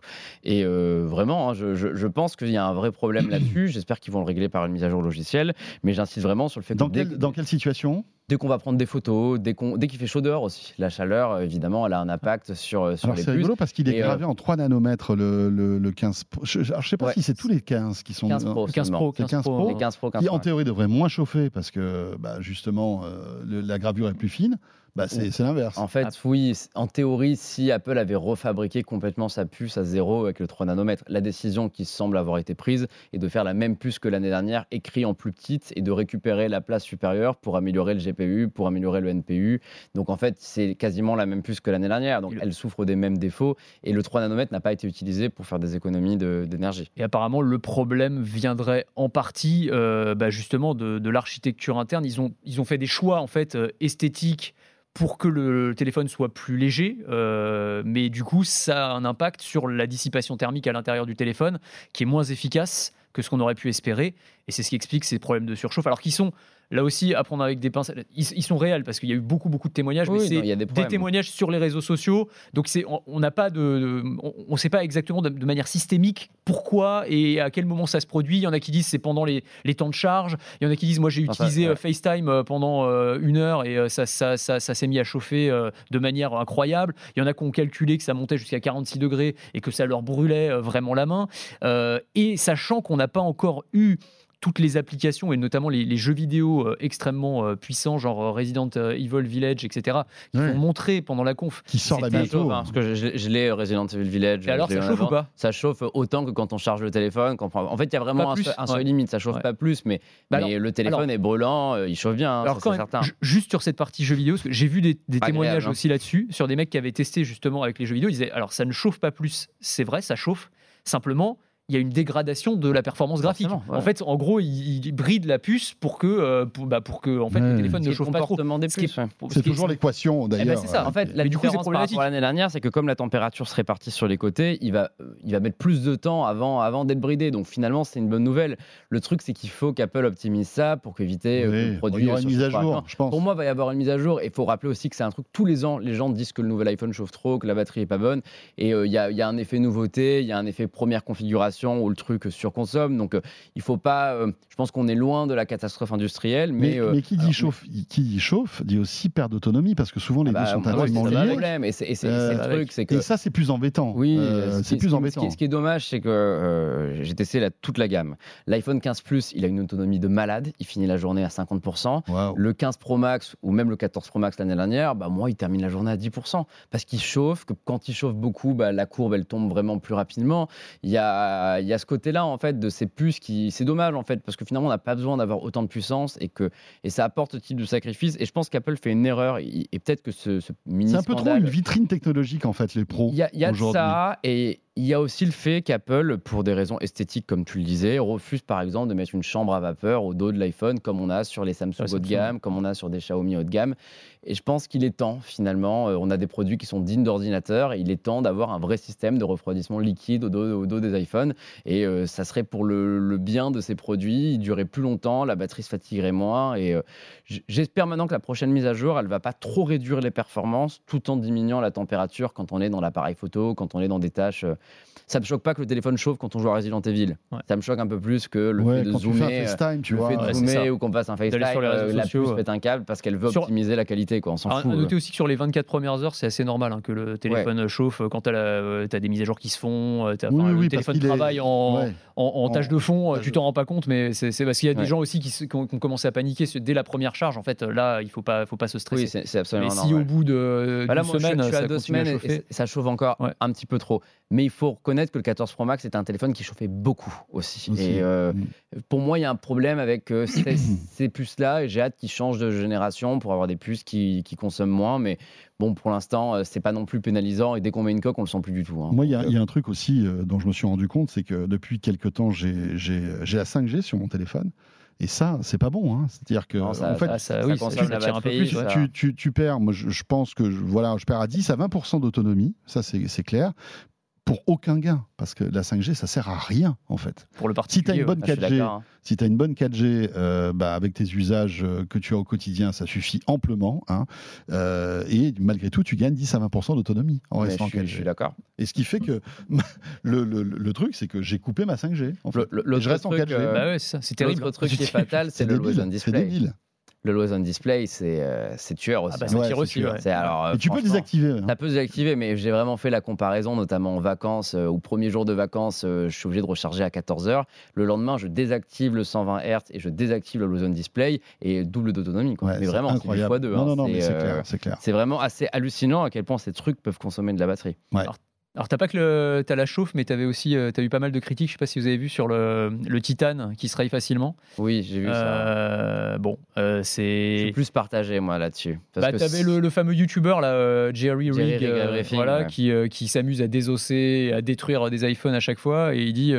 D: Et euh, vraiment, hein, je- je pense qu'il y a un vrai problème là-dessus, j'espère qu'ils vont le régler par une mise à jour logicielle, mais j'insiste vraiment sur le fait
B: Dans,
D: que dès
B: quelle-
D: que-
B: dans quelle situation
D: dès qu'on va prendre des photos, dès qu'il fait chaud dehors aussi. La chaleur, évidemment, elle a un impact sur, sur
B: Alors
D: les
B: c'est rigolo parce qu'il est
D: Et, euh,
B: gravé en 3 nanomètres le, le, le 15 Pro. Je, alors, je sais pas
D: Ouais.
B: si c'est tous les 15 qui sont
D: 15 Pro,
C: 15
D: seulement.
C: Pro,
B: C'est
C: 15
B: 15
C: Pro.
B: Pro.
D: Les 15 Pro, 15
B: qui en théorie devrait moins chauffer parce que bah, justement euh, le- la gravure est plus fine. Bah, c'est c'est l'inverse.
D: En fait, oui, en théorie, si Apple avait refabriqué complètement sa puce à zéro avec le 3 nanomètres, la décision qui semble avoir été prise est de faire la même puce que l'année dernière, écrit en plus petite, et de récupérer la place supérieure pour améliorer le GPU, pour améliorer le NPU. Donc en fait, c'est quasiment la même puce que l'année dernière. Donc elle souffre des mêmes défauts, et le 3 nanomètres n'a pas été utilisé pour faire des économies de- d'énergie.
C: Et apparemment, le problème viendrait en partie euh, bah, justement de, de l'architecture interne. Ils ont, ils ont fait des choix en fait euh, esthétiques pour que le téléphone soit plus léger, euh, mais du coup, ça a un impact sur la dissipation thermique à l'intérieur du téléphone, qui est moins efficace que ce qu'on aurait pu espérer. Et c'est ce qui explique ces problèmes de surchauffe, alors qu'ils sont là aussi à prendre avec des pincettes. Ils, ils sont réels parce qu'il y a eu beaucoup, beaucoup de témoignages, mais
D: Oui,
C: c'est
D: y a des
C: témoignages sur les réseaux sociaux. Donc c'est, on- n'a pas de, de- on ne sait pas exactement de, de manière systémique pourquoi et à quel moment ça se produit. Il y en a qui disent c'est pendant les, les temps de charge. Il y en a qui disent moi j'ai
D: Enfin,
C: utilisé
D: ouais.
C: euh, FaceTime euh, pendant euh, une heure et ça, ça, ça, ça s'est mis à chauffer de manière incroyable. Il y en a qui ont calculé que ça montait jusqu'à 46 degrés et que ça leur brûlait vraiment la main. Et sachant qu'on n'a pas encore eu toutes les applications et notamment les, les jeux vidéo euh, extrêmement euh, puissants, genre euh, Resident Evil Village, etc., qui
B: Ouais.
C: montrer pendant la conf.
B: Qui sort
D: chauffe,
B: bientôt.
D: hein, parce que je, l'ai Resident Evil Village.
C: Et alors, ça chauffe ou pas?
D: Ça chauffe autant que quand on charge le téléphone. quand on prend- En fait, il y a vraiment
C: Pas
D: un,
C: plus,
D: seul- un seul
C: ouais.
D: limite. Ça chauffe
C: Ouais.
D: pas plus, mais,
C: Bah
D: mais
C: alors-
D: le téléphone
C: alors-
D: est brûlant, euh, il chauffe bien, hein,
C: Alors quand même,
D: certain.
C: juste sur cette partie jeux vidéo, parce que j'ai vu des, témoignages
D: hein.
C: aussi là-dessus, sur des mecs qui avaient testé justement avec les jeux vidéo, ils disaient alors ça ne chauffe pas plus, c'est vrai, ça chauffe, simplement il y a une dégradation de la performance graphique.
D: Ouais.
C: En fait, en gros, il, il bride la puce pour que, euh, pour, bah, pour que en fait,
B: Ouais.
C: le téléphone ne chauffe pas trop. Ce
B: C'est toujours l'équation
C: Eh ben,
B: d'ailleurs.
C: c'est ça.
D: En fait, la
C: Mais du coup, c'est
D: différence par rapport
C: problématique.
D: à l'année dernière, c'est que comme la température se répartit sur les côtés, il va, il va mettre plus de temps avant, avant d'être bridé. Donc finalement, c'est une bonne nouvelle. Le truc, c'est qu'il faut qu'Apple optimise ça pour qu'éviter euh, que
B: Oui.
D: le
B: Bon,
D: produit
B: il y aura une
D: se
B: mise à jour,
D: Non,
B: je pense.
D: Pour moi, il va y avoir une mise à jour. Et il faut rappeler aussi que c'est un truc, tous les ans, les gens disent que le nouvel iPhone chauffe trop, que la batterie est pas bonne. Et euh, il y, a, il y a un effet nouveauté, il y a un effet première configuration où le truc surconsomme. Donc euh, il faut pas. euh, je pense qu'on est loin de la catastrophe industrielle. Mais,
B: Mais,
D: euh,
B: mais qui dit
D: alors,
B: chauffe, qui dit chauffe, dit aussi perte d'autonomie parce que souvent les
D: bah,
B: deux sont
D: le
B: liés.
D: problème. Et c'est
B: Euh,
D: le
C: avec-
D: truc, c'est que.
B: Et ça, c'est plus embêtant.
D: Oui,
B: Euh,
D: ce
B: c'est plus
D: ce qui-
B: embêtant.
D: Ce qui, ce qui est dommage, c'est que euh, j'ai testé la- toute la gamme. L'iPhone 15 Plus, il a une autonomie de malade. Il finit la journée à 50%.
B: Waouh.
D: Le 15 Pro Max ou même le 14 Pro Max l'année dernière, bah moi, il termine la journée à 10%. Parce qu'il chauffe, que quand il chauffe beaucoup, bah, la courbe, elle tombe vraiment plus rapidement. Il y a, il y a ce côté-là, en fait, de ces puces qui. C'est dommage, en fait, parce que finalement, on n'a pas besoin d'avoir autant de puissance et, que, et ça apporte ce type de sacrifice. Et je pense qu'Apple fait une erreur. Et, et peut-être que ce, ce mini
B: C'est un peu trop une vitrine technologique en fait, les pros.
D: il y a, il y a de
B: aujourd'hui.
D: ça, et il y a aussi le fait qu'Apple, pour des raisons esthétiques, comme tu le disais, refuse par exemple de mettre une chambre à vapeur au dos de l'iPhone, comme on a sur les Samsung
C: les
D: haut de gamme, comme on a sur des Xiaomi haut de gamme. Et je pense qu'il est temps, finalement, euh, on a des produits qui sont dignes d'ordinateur, il est temps d'avoir un vrai système de refroidissement liquide au dos, au dos des iPhones. Et euh, ça serait pour le, le bien de ces produits, ils dureraient plus longtemps, la batterie se fatiguerait moins. Et euh, j'espère maintenant que la prochaine mise à jour, elle va pas trop réduire les performances, tout en diminuant la température quand on est dans l'appareil photo, quand on est dans des tâches. Euh, Ça me choque pas que le téléphone chauffe quand on joue à Resident Evil.
C: Ouais.
D: Ça me choque un peu plus que le
B: Ouais,
D: fait de
B: quand tu fais
D: zoomer.
B: un
D: euh,
B: FaceTime, tu
D: le
B: vois.
D: fait de
C: ouais, c'est
D: zoomer
C: ça.
D: ou qu'on fasse un FaceTime,
C: sur les
D: euh, la
C: sociaux,
D: puce
C: ouais.
D: pète un câble parce qu'elle veut
C: Sur-
D: optimiser la qualité, quoi. On s'en
C: Alors,
D: fout.
C: à
D: euh.
C: noter aussi que sur les 24 premières heures, c'est assez normal hein, que le téléphone chauffe quand tu as, des mises à jour qui se font, euh, t'as-
B: Oui,
C: enfin,
B: oui,
C: le téléphone
B: qu'il est-
C: travaille en,
B: Ouais.
C: en, en
B: En-
C: tâche de fond, euh,
B: tâche
C: tu t'en rends pas compte, mais c'est parce qu'il y a des gens aussi qui, se- qui ont, qui ont commencé à paniquer dès la première charge. En fait, là, il faut pas, faut pas se stresser.
D: Oui, c'est c'est
C: mais si au bout de
D: Bah là, moi,
C: semaine,
D: je suis à
C: ça
D: deux semaines et-
C: chauffer.
D: et ça chauffe encore
C: Ouais.
D: un petit peu trop. Mais il faut reconnaître que le 14 Pro Max est un téléphone qui chauffait beaucoup aussi.
B: Aussi.
D: Et euh, pour moi, il y a un problème avec euh, ces, ces puces-là j'ai hâte qu'ils changent de génération pour avoir des puces qui, qui consomment moins. Mais bon, pour l'instant, euh, c'est pas non plus pénalisant et dès qu'on met une coque, on le sent plus du tout. hein.
B: Moi, il y, a- y un truc aussi euh, dont je me suis rendu compte, c'est que depuis quelques temps, j'ai la 5G sur mon téléphone. Et ça, c'est pas bon. hein. C'est-à-dire que,
D: Non, ça-
B: en fait,
C: ça,
D: ça
C: oui, ça,
D: consomme
C: ça
D: la
C: tire un peu
D: batterie,
C: plus. ouais.
D: ça-
B: tu, tu- tu perds, moi je, je pense que je, voilà, je perds à 10 à 20% d'autonomie, ça c'est clair, pour aucun gain, parce que la 5G ça sert à rien en fait.
C: Pour le
B: Si tu as une bonne
D: ah, je suis
B: 4G,
D: d'accord, hein.
B: si tu as une bonne 4G euh, bah, avec tes usages euh, que tu as au quotidien, ça suffit amplement. hein. Euh, et malgré tout, tu gagnes 10 à 20% d'autonomie en
D: Mais
B: restant en
D: je suis, je
B: 4G.
D: suis d'accord.
B: Et ce qui fait que le, le- le truc, c'est que j'ai coupé ma 5G. En fait.
D: Le- le-
B: Et je
D: l'autre
B: reste en
D: truc,
B: 4G.
D: euh,
C: Bah ouais, c'est terrible.
D: L'autre truc qui est fatal, c'est le
B: débile,
D: Always On
B: C'est
D: Display. l'Always On Display, c'est euh, c'est tueur aussi.
C: Ah bah,
B: Ouais,
C: ouais.
D: Alors, euh,
B: Et tu peux désactiver. hein.
D: Ça peut désactiver, mais j'ai vraiment fait la comparaison, notamment en vacances. euh, au premier jour de vacances, euh, je suis obligé de recharger à 14h. Le lendemain, je désactive le 120 Hz et je désactive le Zone Display et double d'autonomie.
B: Ouais,
D: mais
B: c'est
D: vraiment, c'est x2.
B: Non,
D: hein.
B: non, non,
D: C'est,
B: mais c'est
D: euh,
B: clair, c'est clair.
D: C'est vraiment assez hallucinant à quel point ces trucs peuvent consommer de la batterie.
C: Alors, t'as pas que le, t'as la chauffe, mais t'avais aussi, euh, t'as eu pas mal de critiques. Je sais pas si vous avez vu sur le, le titane qui se raye facilement.
D: Oui, j'ai vu ça.
C: Euh, bon, euh, c'est.
D: plus partagé, moi, là-dessus.
C: Bah, t'avais le, le fameux youtubeur là, euh, Jerry,
D: Jerry
C: Rig, voilà,
D: ouais.
C: qui, qui s'amuse à désosser, à détruire des iPhones à chaque fois, et il dit.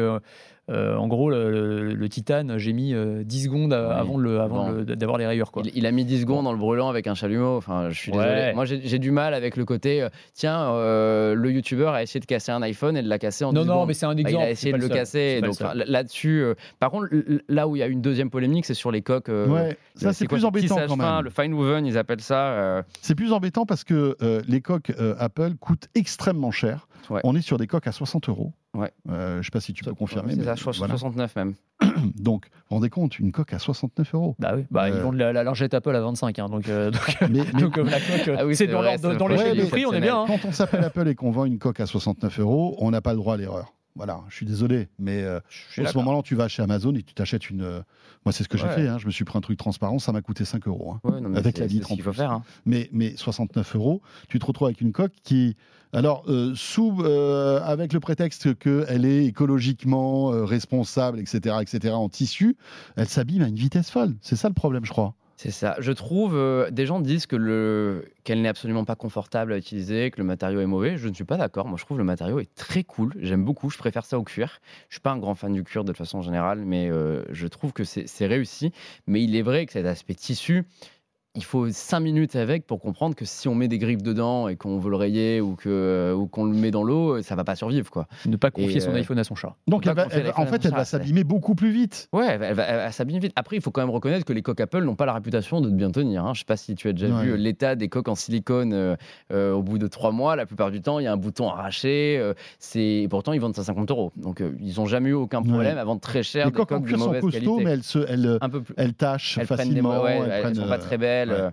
C: Euh, en gros, le, le- le titane, j'ai mis euh, 10 secondes à-
D: Oui,
C: avant, le, avant
D: bon.
C: le- d'avoir les rayures. Quoi.
D: Il, il a mis 10 secondes dans le brûlant avec un chalumeau. Enfin, je suis
C: Ouais.
D: désolé. Moi, j'ai j'ai du mal avec le côté. euh, tiens, euh, le youtubeur a essayé de casser un iPhone et de l'a casser en
C: Non,
D: 10
C: non,
D: secondes.
C: mais c'est un
D: Bah,
C: exemple.
D: il a
C: c'est
D: essayé de le
C: seul.
D: casser. Donc là-dessus, euh, par contre, là où il y a une deuxième polémique, c'est sur les coques. euh,
B: Ouais, ça c'est plus embêtant quand
D: fin,
B: même.
D: Le fine woven, ils appellent ça. euh,
B: C'est plus embêtant parce que euh, les coques euh, Apple coûtent extrêmement cher.
D: Ouais.
B: On est sur des coques à 60 euros.
D: Ouais.
B: Euh, je ne sais pas si tu peux confirmer.
D: c'est
B: voilà.
D: 69 même.
B: Donc, vous vous rendez compte, une coque à 69 euros.
C: Bah oui, bah, ils
B: Euh,
C: vendent la, la lingette Apple à 25. hein, donc, euh, donc,
B: Mais, mais-
C: donc, euh, la coque,
D: Ah oui,
C: c'est dans,
D: vrai,
C: dans
D: le
C: l'échelle
B: problème
C: du prix, on est bien. hein.
B: quand on s'appelle Apple et qu'on vend une coque à 69 euros, on n'a pas le droit à l'erreur. Voilà, je suis désolé, mais euh, en ce moment-là, tu vas chez Amazon et tu t'achètes une. euh, moi, c'est ce que j'ai
D: Ouais.
B: fait. hein, je me suis pris un truc transparent, ça m'a coûté 5 euros. hein.
D: Ouais, non, mais
B: avec
D: c'est-
B: la
D: c'est
B: vitre
D: ce
B: en
D: qu'il faut
B: plus.
D: faire. hein.
B: mais, mais 69 euros, tu te retrouves avec une coque qui, alors, euh, sous, euh, avec le prétexte qu'elle est écologiquement euh, responsable, etc., etc., en tissu, elle s'abîme à une vitesse folle. C'est ça le problème, je crois.
D: C'est ça. Je trouve, euh, des gens disent que le qu'elle n'est absolument pas confortable à utiliser, que le matériau est mauvais. Je ne suis pas d'accord. Moi, je trouve le matériau est très cool. J'aime beaucoup. Je préfère ça au cuir. Je suis pas un grand fan du cuir de façon générale, mais euh, je trouve que c'est réussi. Mais il est vrai que cet aspect tissu. Il faut 5 minutes avec pour comprendre que si on met des griffes dedans et qu'on veut le rayer ou que ou qu'on le met dans l'eau, ça va pas survivre quoi.
C: Ne pas confier
D: Et,
C: son
D: euh,
C: iPhone à son chat.
B: Donc, elle va- elle en fait, elle va s'abîmer beaucoup plus vite.
D: Ouais, elle, va- elle va- elle va s'abîme vite. Après, il faut quand même reconnaître que les coques Apple n'ont pas la réputation de bien tenir. hein. Je sais pas si tu as déjà
B: Ouais.
D: vu euh, l'état des coques en silicone euh, euh, au bout de trois mois. La plupart du temps, il y a un bouton arraché. euh, c'est et pourtant ils vendent ça 50 euros. Donc euh, ils n'ont jamais eu aucun problème
B: Ouais.
D: à vendre très cher
B: Les
D: des
B: coques en
D: coques de
B: cuir sont
D: mauvaise
B: costauds,
D: qualité.
B: mais elles, se, elles,
D: Un peu plus.
B: elles tâchent
D: Elles prennent des
B: facilement.
D: ouais,
B: elles
D: elles,
B: prennent,
D: sont pas
B: euh,
D: très belles.
B: Ouais.
D: euh.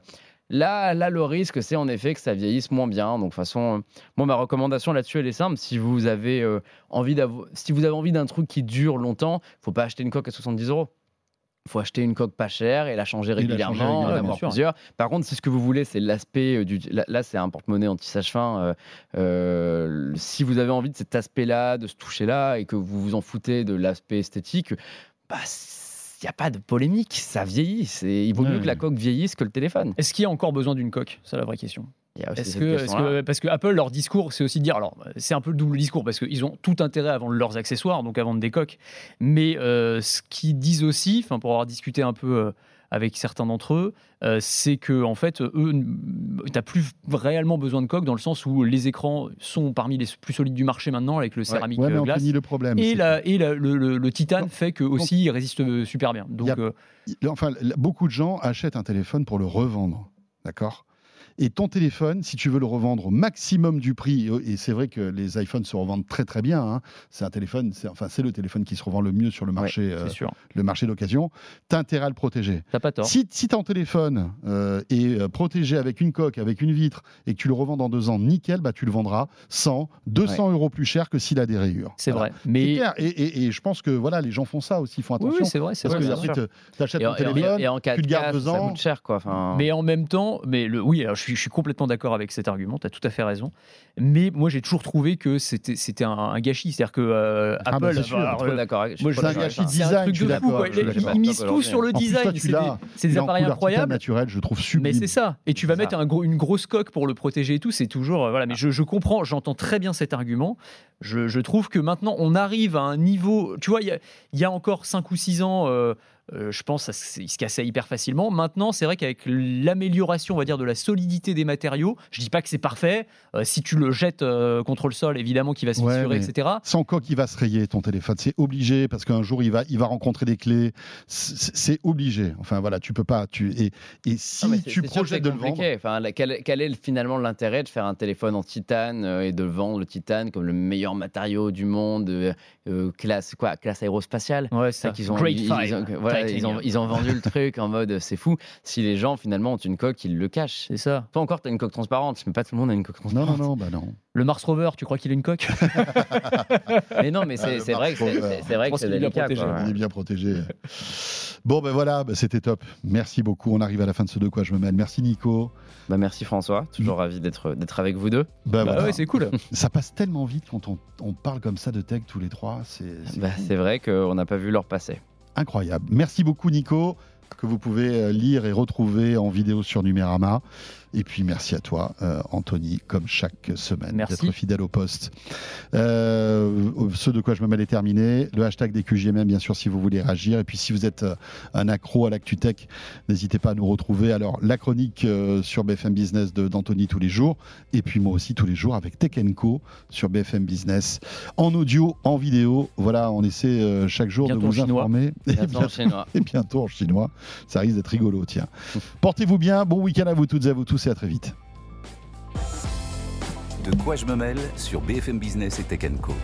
D: Là, là, le risque, c'est en effet que ça vieillisse moins bien. Donc, de toute façon, euh, moi, ma recommandation là-dessus, elle est simple. Si vous avez euh, envie si vous avez envie d'un truc qui dure longtemps, faut pas acheter une coque à 70 euros. Il faut acheter une coque pas chère et la changer régulièrement, en avoir plusieurs. Par contre, si ce que vous voulez, c'est l'aspect euh, du. Là, c'est un porte-monnaie anti-sage fin. euh, euh, si vous avez envie de cet aspect-là, de ce toucher-là, et que vous vous en foutez de l'aspect esthétique, bah, n'y a pas de polémique. Ça vieillit. C'est- Il vaut mieux que la coque vieillisse que le téléphone.
C: Est-ce qu'il y a encore besoin d'une coque? C'est la vraie question.
D: Il
C: Est-ce que, parce que Apple, leur discours, c'est aussi de dire, alors c'est un peu le double discours parce qu'ils ont tout intérêt à vendre leurs accessoires, donc à vendre des coques. Mais euh, ce qu'ils disent aussi, enfin pour avoir discuté un peu euh, avec certains d'entre eux, euh, c'est que en fait, eux, t'as plus réellement besoin de coques dans le sens où les écrans sont parmi les plus solides du marché maintenant avec le céramique
B: Ouais, mais on
C: glace.
B: finit le problème.
C: Et,
B: c'est
C: la, et la- le, le- le titane
B: Non.
C: fait que aussi il résiste euh, super bien. Donc
B: a-
C: euh,
B: Enfin, beaucoup de gens achètent un téléphone pour le revendre. D'accord? Et ton téléphone, si tu veux le revendre au maximum du prix, et c'est vrai que les iPhones se revendent très très bien, hein, c'est un téléphone, c'est enfin c'est le téléphone qui se revend le mieux sur le marché, euh,
C: c'est sûr.
B: le marché d'occasion. T'as intérêt à le protéger.
C: T'as pas tort.
B: Si, si ton téléphone euh, est euh, protégé avec une coque, avec une vitre, et que tu le revends dans deux ans, nickel, bah, tu le vendras 100, 200 euros plus cher que s'il a des rayures.
C: C'est
B: Voilà.
C: vrai. Mais
B: clair. Et, et- et je pense que voilà, les gens font ça aussi, ils font attention.
C: oui, c'est vrai, c'est
B: parce
C: vrai.
B: que
D: bien
B: ensuite, tu achètes
D: Et,
B: ton
D: en- et en-
B: téléphone,
D: et en
B: tu le
D: 4K,
B: gardes deux
D: ça
B: ans.
D: coûte cher, quoi. Enfin,
C: Mais en même temps, mais le, oui, alors je, suis, je suis complètement d'accord avec cet argument, tu as tout à fait raison. Mais moi, j'ai toujours trouvé que c'était c'était un, un gâchis. C'est-à-dire que euh,
B: Ah bah,
C: Apple.
B: c'est sûr,
C: euh,
D: d'accord. je
C: moi,
B: c'est un gâchis design,
C: truc
B: je
C: de fou. quoi.
B: je
C: Ils- misent tout sur le design. C'est des, appareils incroyables.
B: naturel, je trouve sublime.
C: Mais c'est ça. Et tu vas mettre une grosse coque pour le protéger et tout. C'est toujours. euh, Voilà. Mais je, je comprends, j'entends très bien cet argument. Je, je trouve que maintenant, on arrive à un niveau. Tu vois, il y a, il y a encore 5 ou 6 ans. Euh, je pense qu'il se cassait hyper facilement. Maintenant, c'est vrai qu'avec l'amélioration, on va dire, de la solidité des matériaux, je dis pas que c'est parfait. Euh, si tu le jettes euh, contre le sol, évidemment, qu'il va se
B: Ouais,
C: fissurer, etc.
B: Sans coque, il va se rayer ton téléphone. C'est obligé parce qu'un jour il va, il va rencontrer des clés. C'est obligé. Enfin voilà, tu peux pas. Tu et, et si
D: Non, c'est-
B: tu projettes de le vendre,
D: compliqué. Enfin, la- quel, quel est finalement l'intérêt de faire un téléphone en titane et de vendre le titane comme le meilleur matériau du monde, classe quoi, classe aérospatiale?
C: Ouais, c'est ça.
D: qu'ils ont,
C: Great
D: ils-
C: five.
D: ils ont- voilà, Ils, ont, ils ont vendu le truc en mode c'est fou. Si les gens finalement ont une coque, ils le cachent.
C: C'est ça.
D: Toi encore, tu as une coque transparente, mais pas tout le monde a une coque transparente.
B: non, non, bah non.
C: Le Mars Rover, tu crois qu'il a une coque?
D: Mais non, mais c'est c'est vrai que c'est- vrai que c'est délicat.
C: protégé.
D: quoi.
B: Il est bien protégé. Bon, ben voilà, ben c'était top. Merci beaucoup. On arrive à la fin de ce De quoi je me mêle. Merci Nico.
D: Bah, merci François, toujours ravi d'être d'être avec vous deux.
B: Ben
C: Bah
B: voilà.
C: ouais, c'est cool.
B: Ça passe tellement vite quand on, on parle comme ça de tech tous les trois. C'est
D: Bah, c'est vrai qu'on n'a pas vu leur passer.
B: Incroyable. Merci beaucoup Nico, que vous pouvez euh, lire et retrouver en vidéo sur Numérama. Et puis merci à toi, euh, Anthony, comme chaque semaine, d'être fidèle au poste. Euh, ce de quoi je me mêle est terminé. Le hashtag des QGMM, bien sûr, si vous voulez réagir. Et puis si vous êtes euh, un accro à l'ActuTech, n'hésitez pas à nous retrouver. Alors, la chronique sur BFM Business d'Anthony tous les jours. Et puis moi aussi tous les jours avec Tech Co sur BFM Business. En audio, en vidéo. Voilà, on essaie chaque jour
C: Bientôt
B: de vous
C: chinois.
B: informer. Et
D: Bientôt en chinois.
B: et bientôt en chinois. Ça risque d'être rigolo, tiens. Portez-vous bien, bon week-end à vous toutes et à vous tous à très vite.
A: De quoi je me mêle sur BFM Business et Tech Co.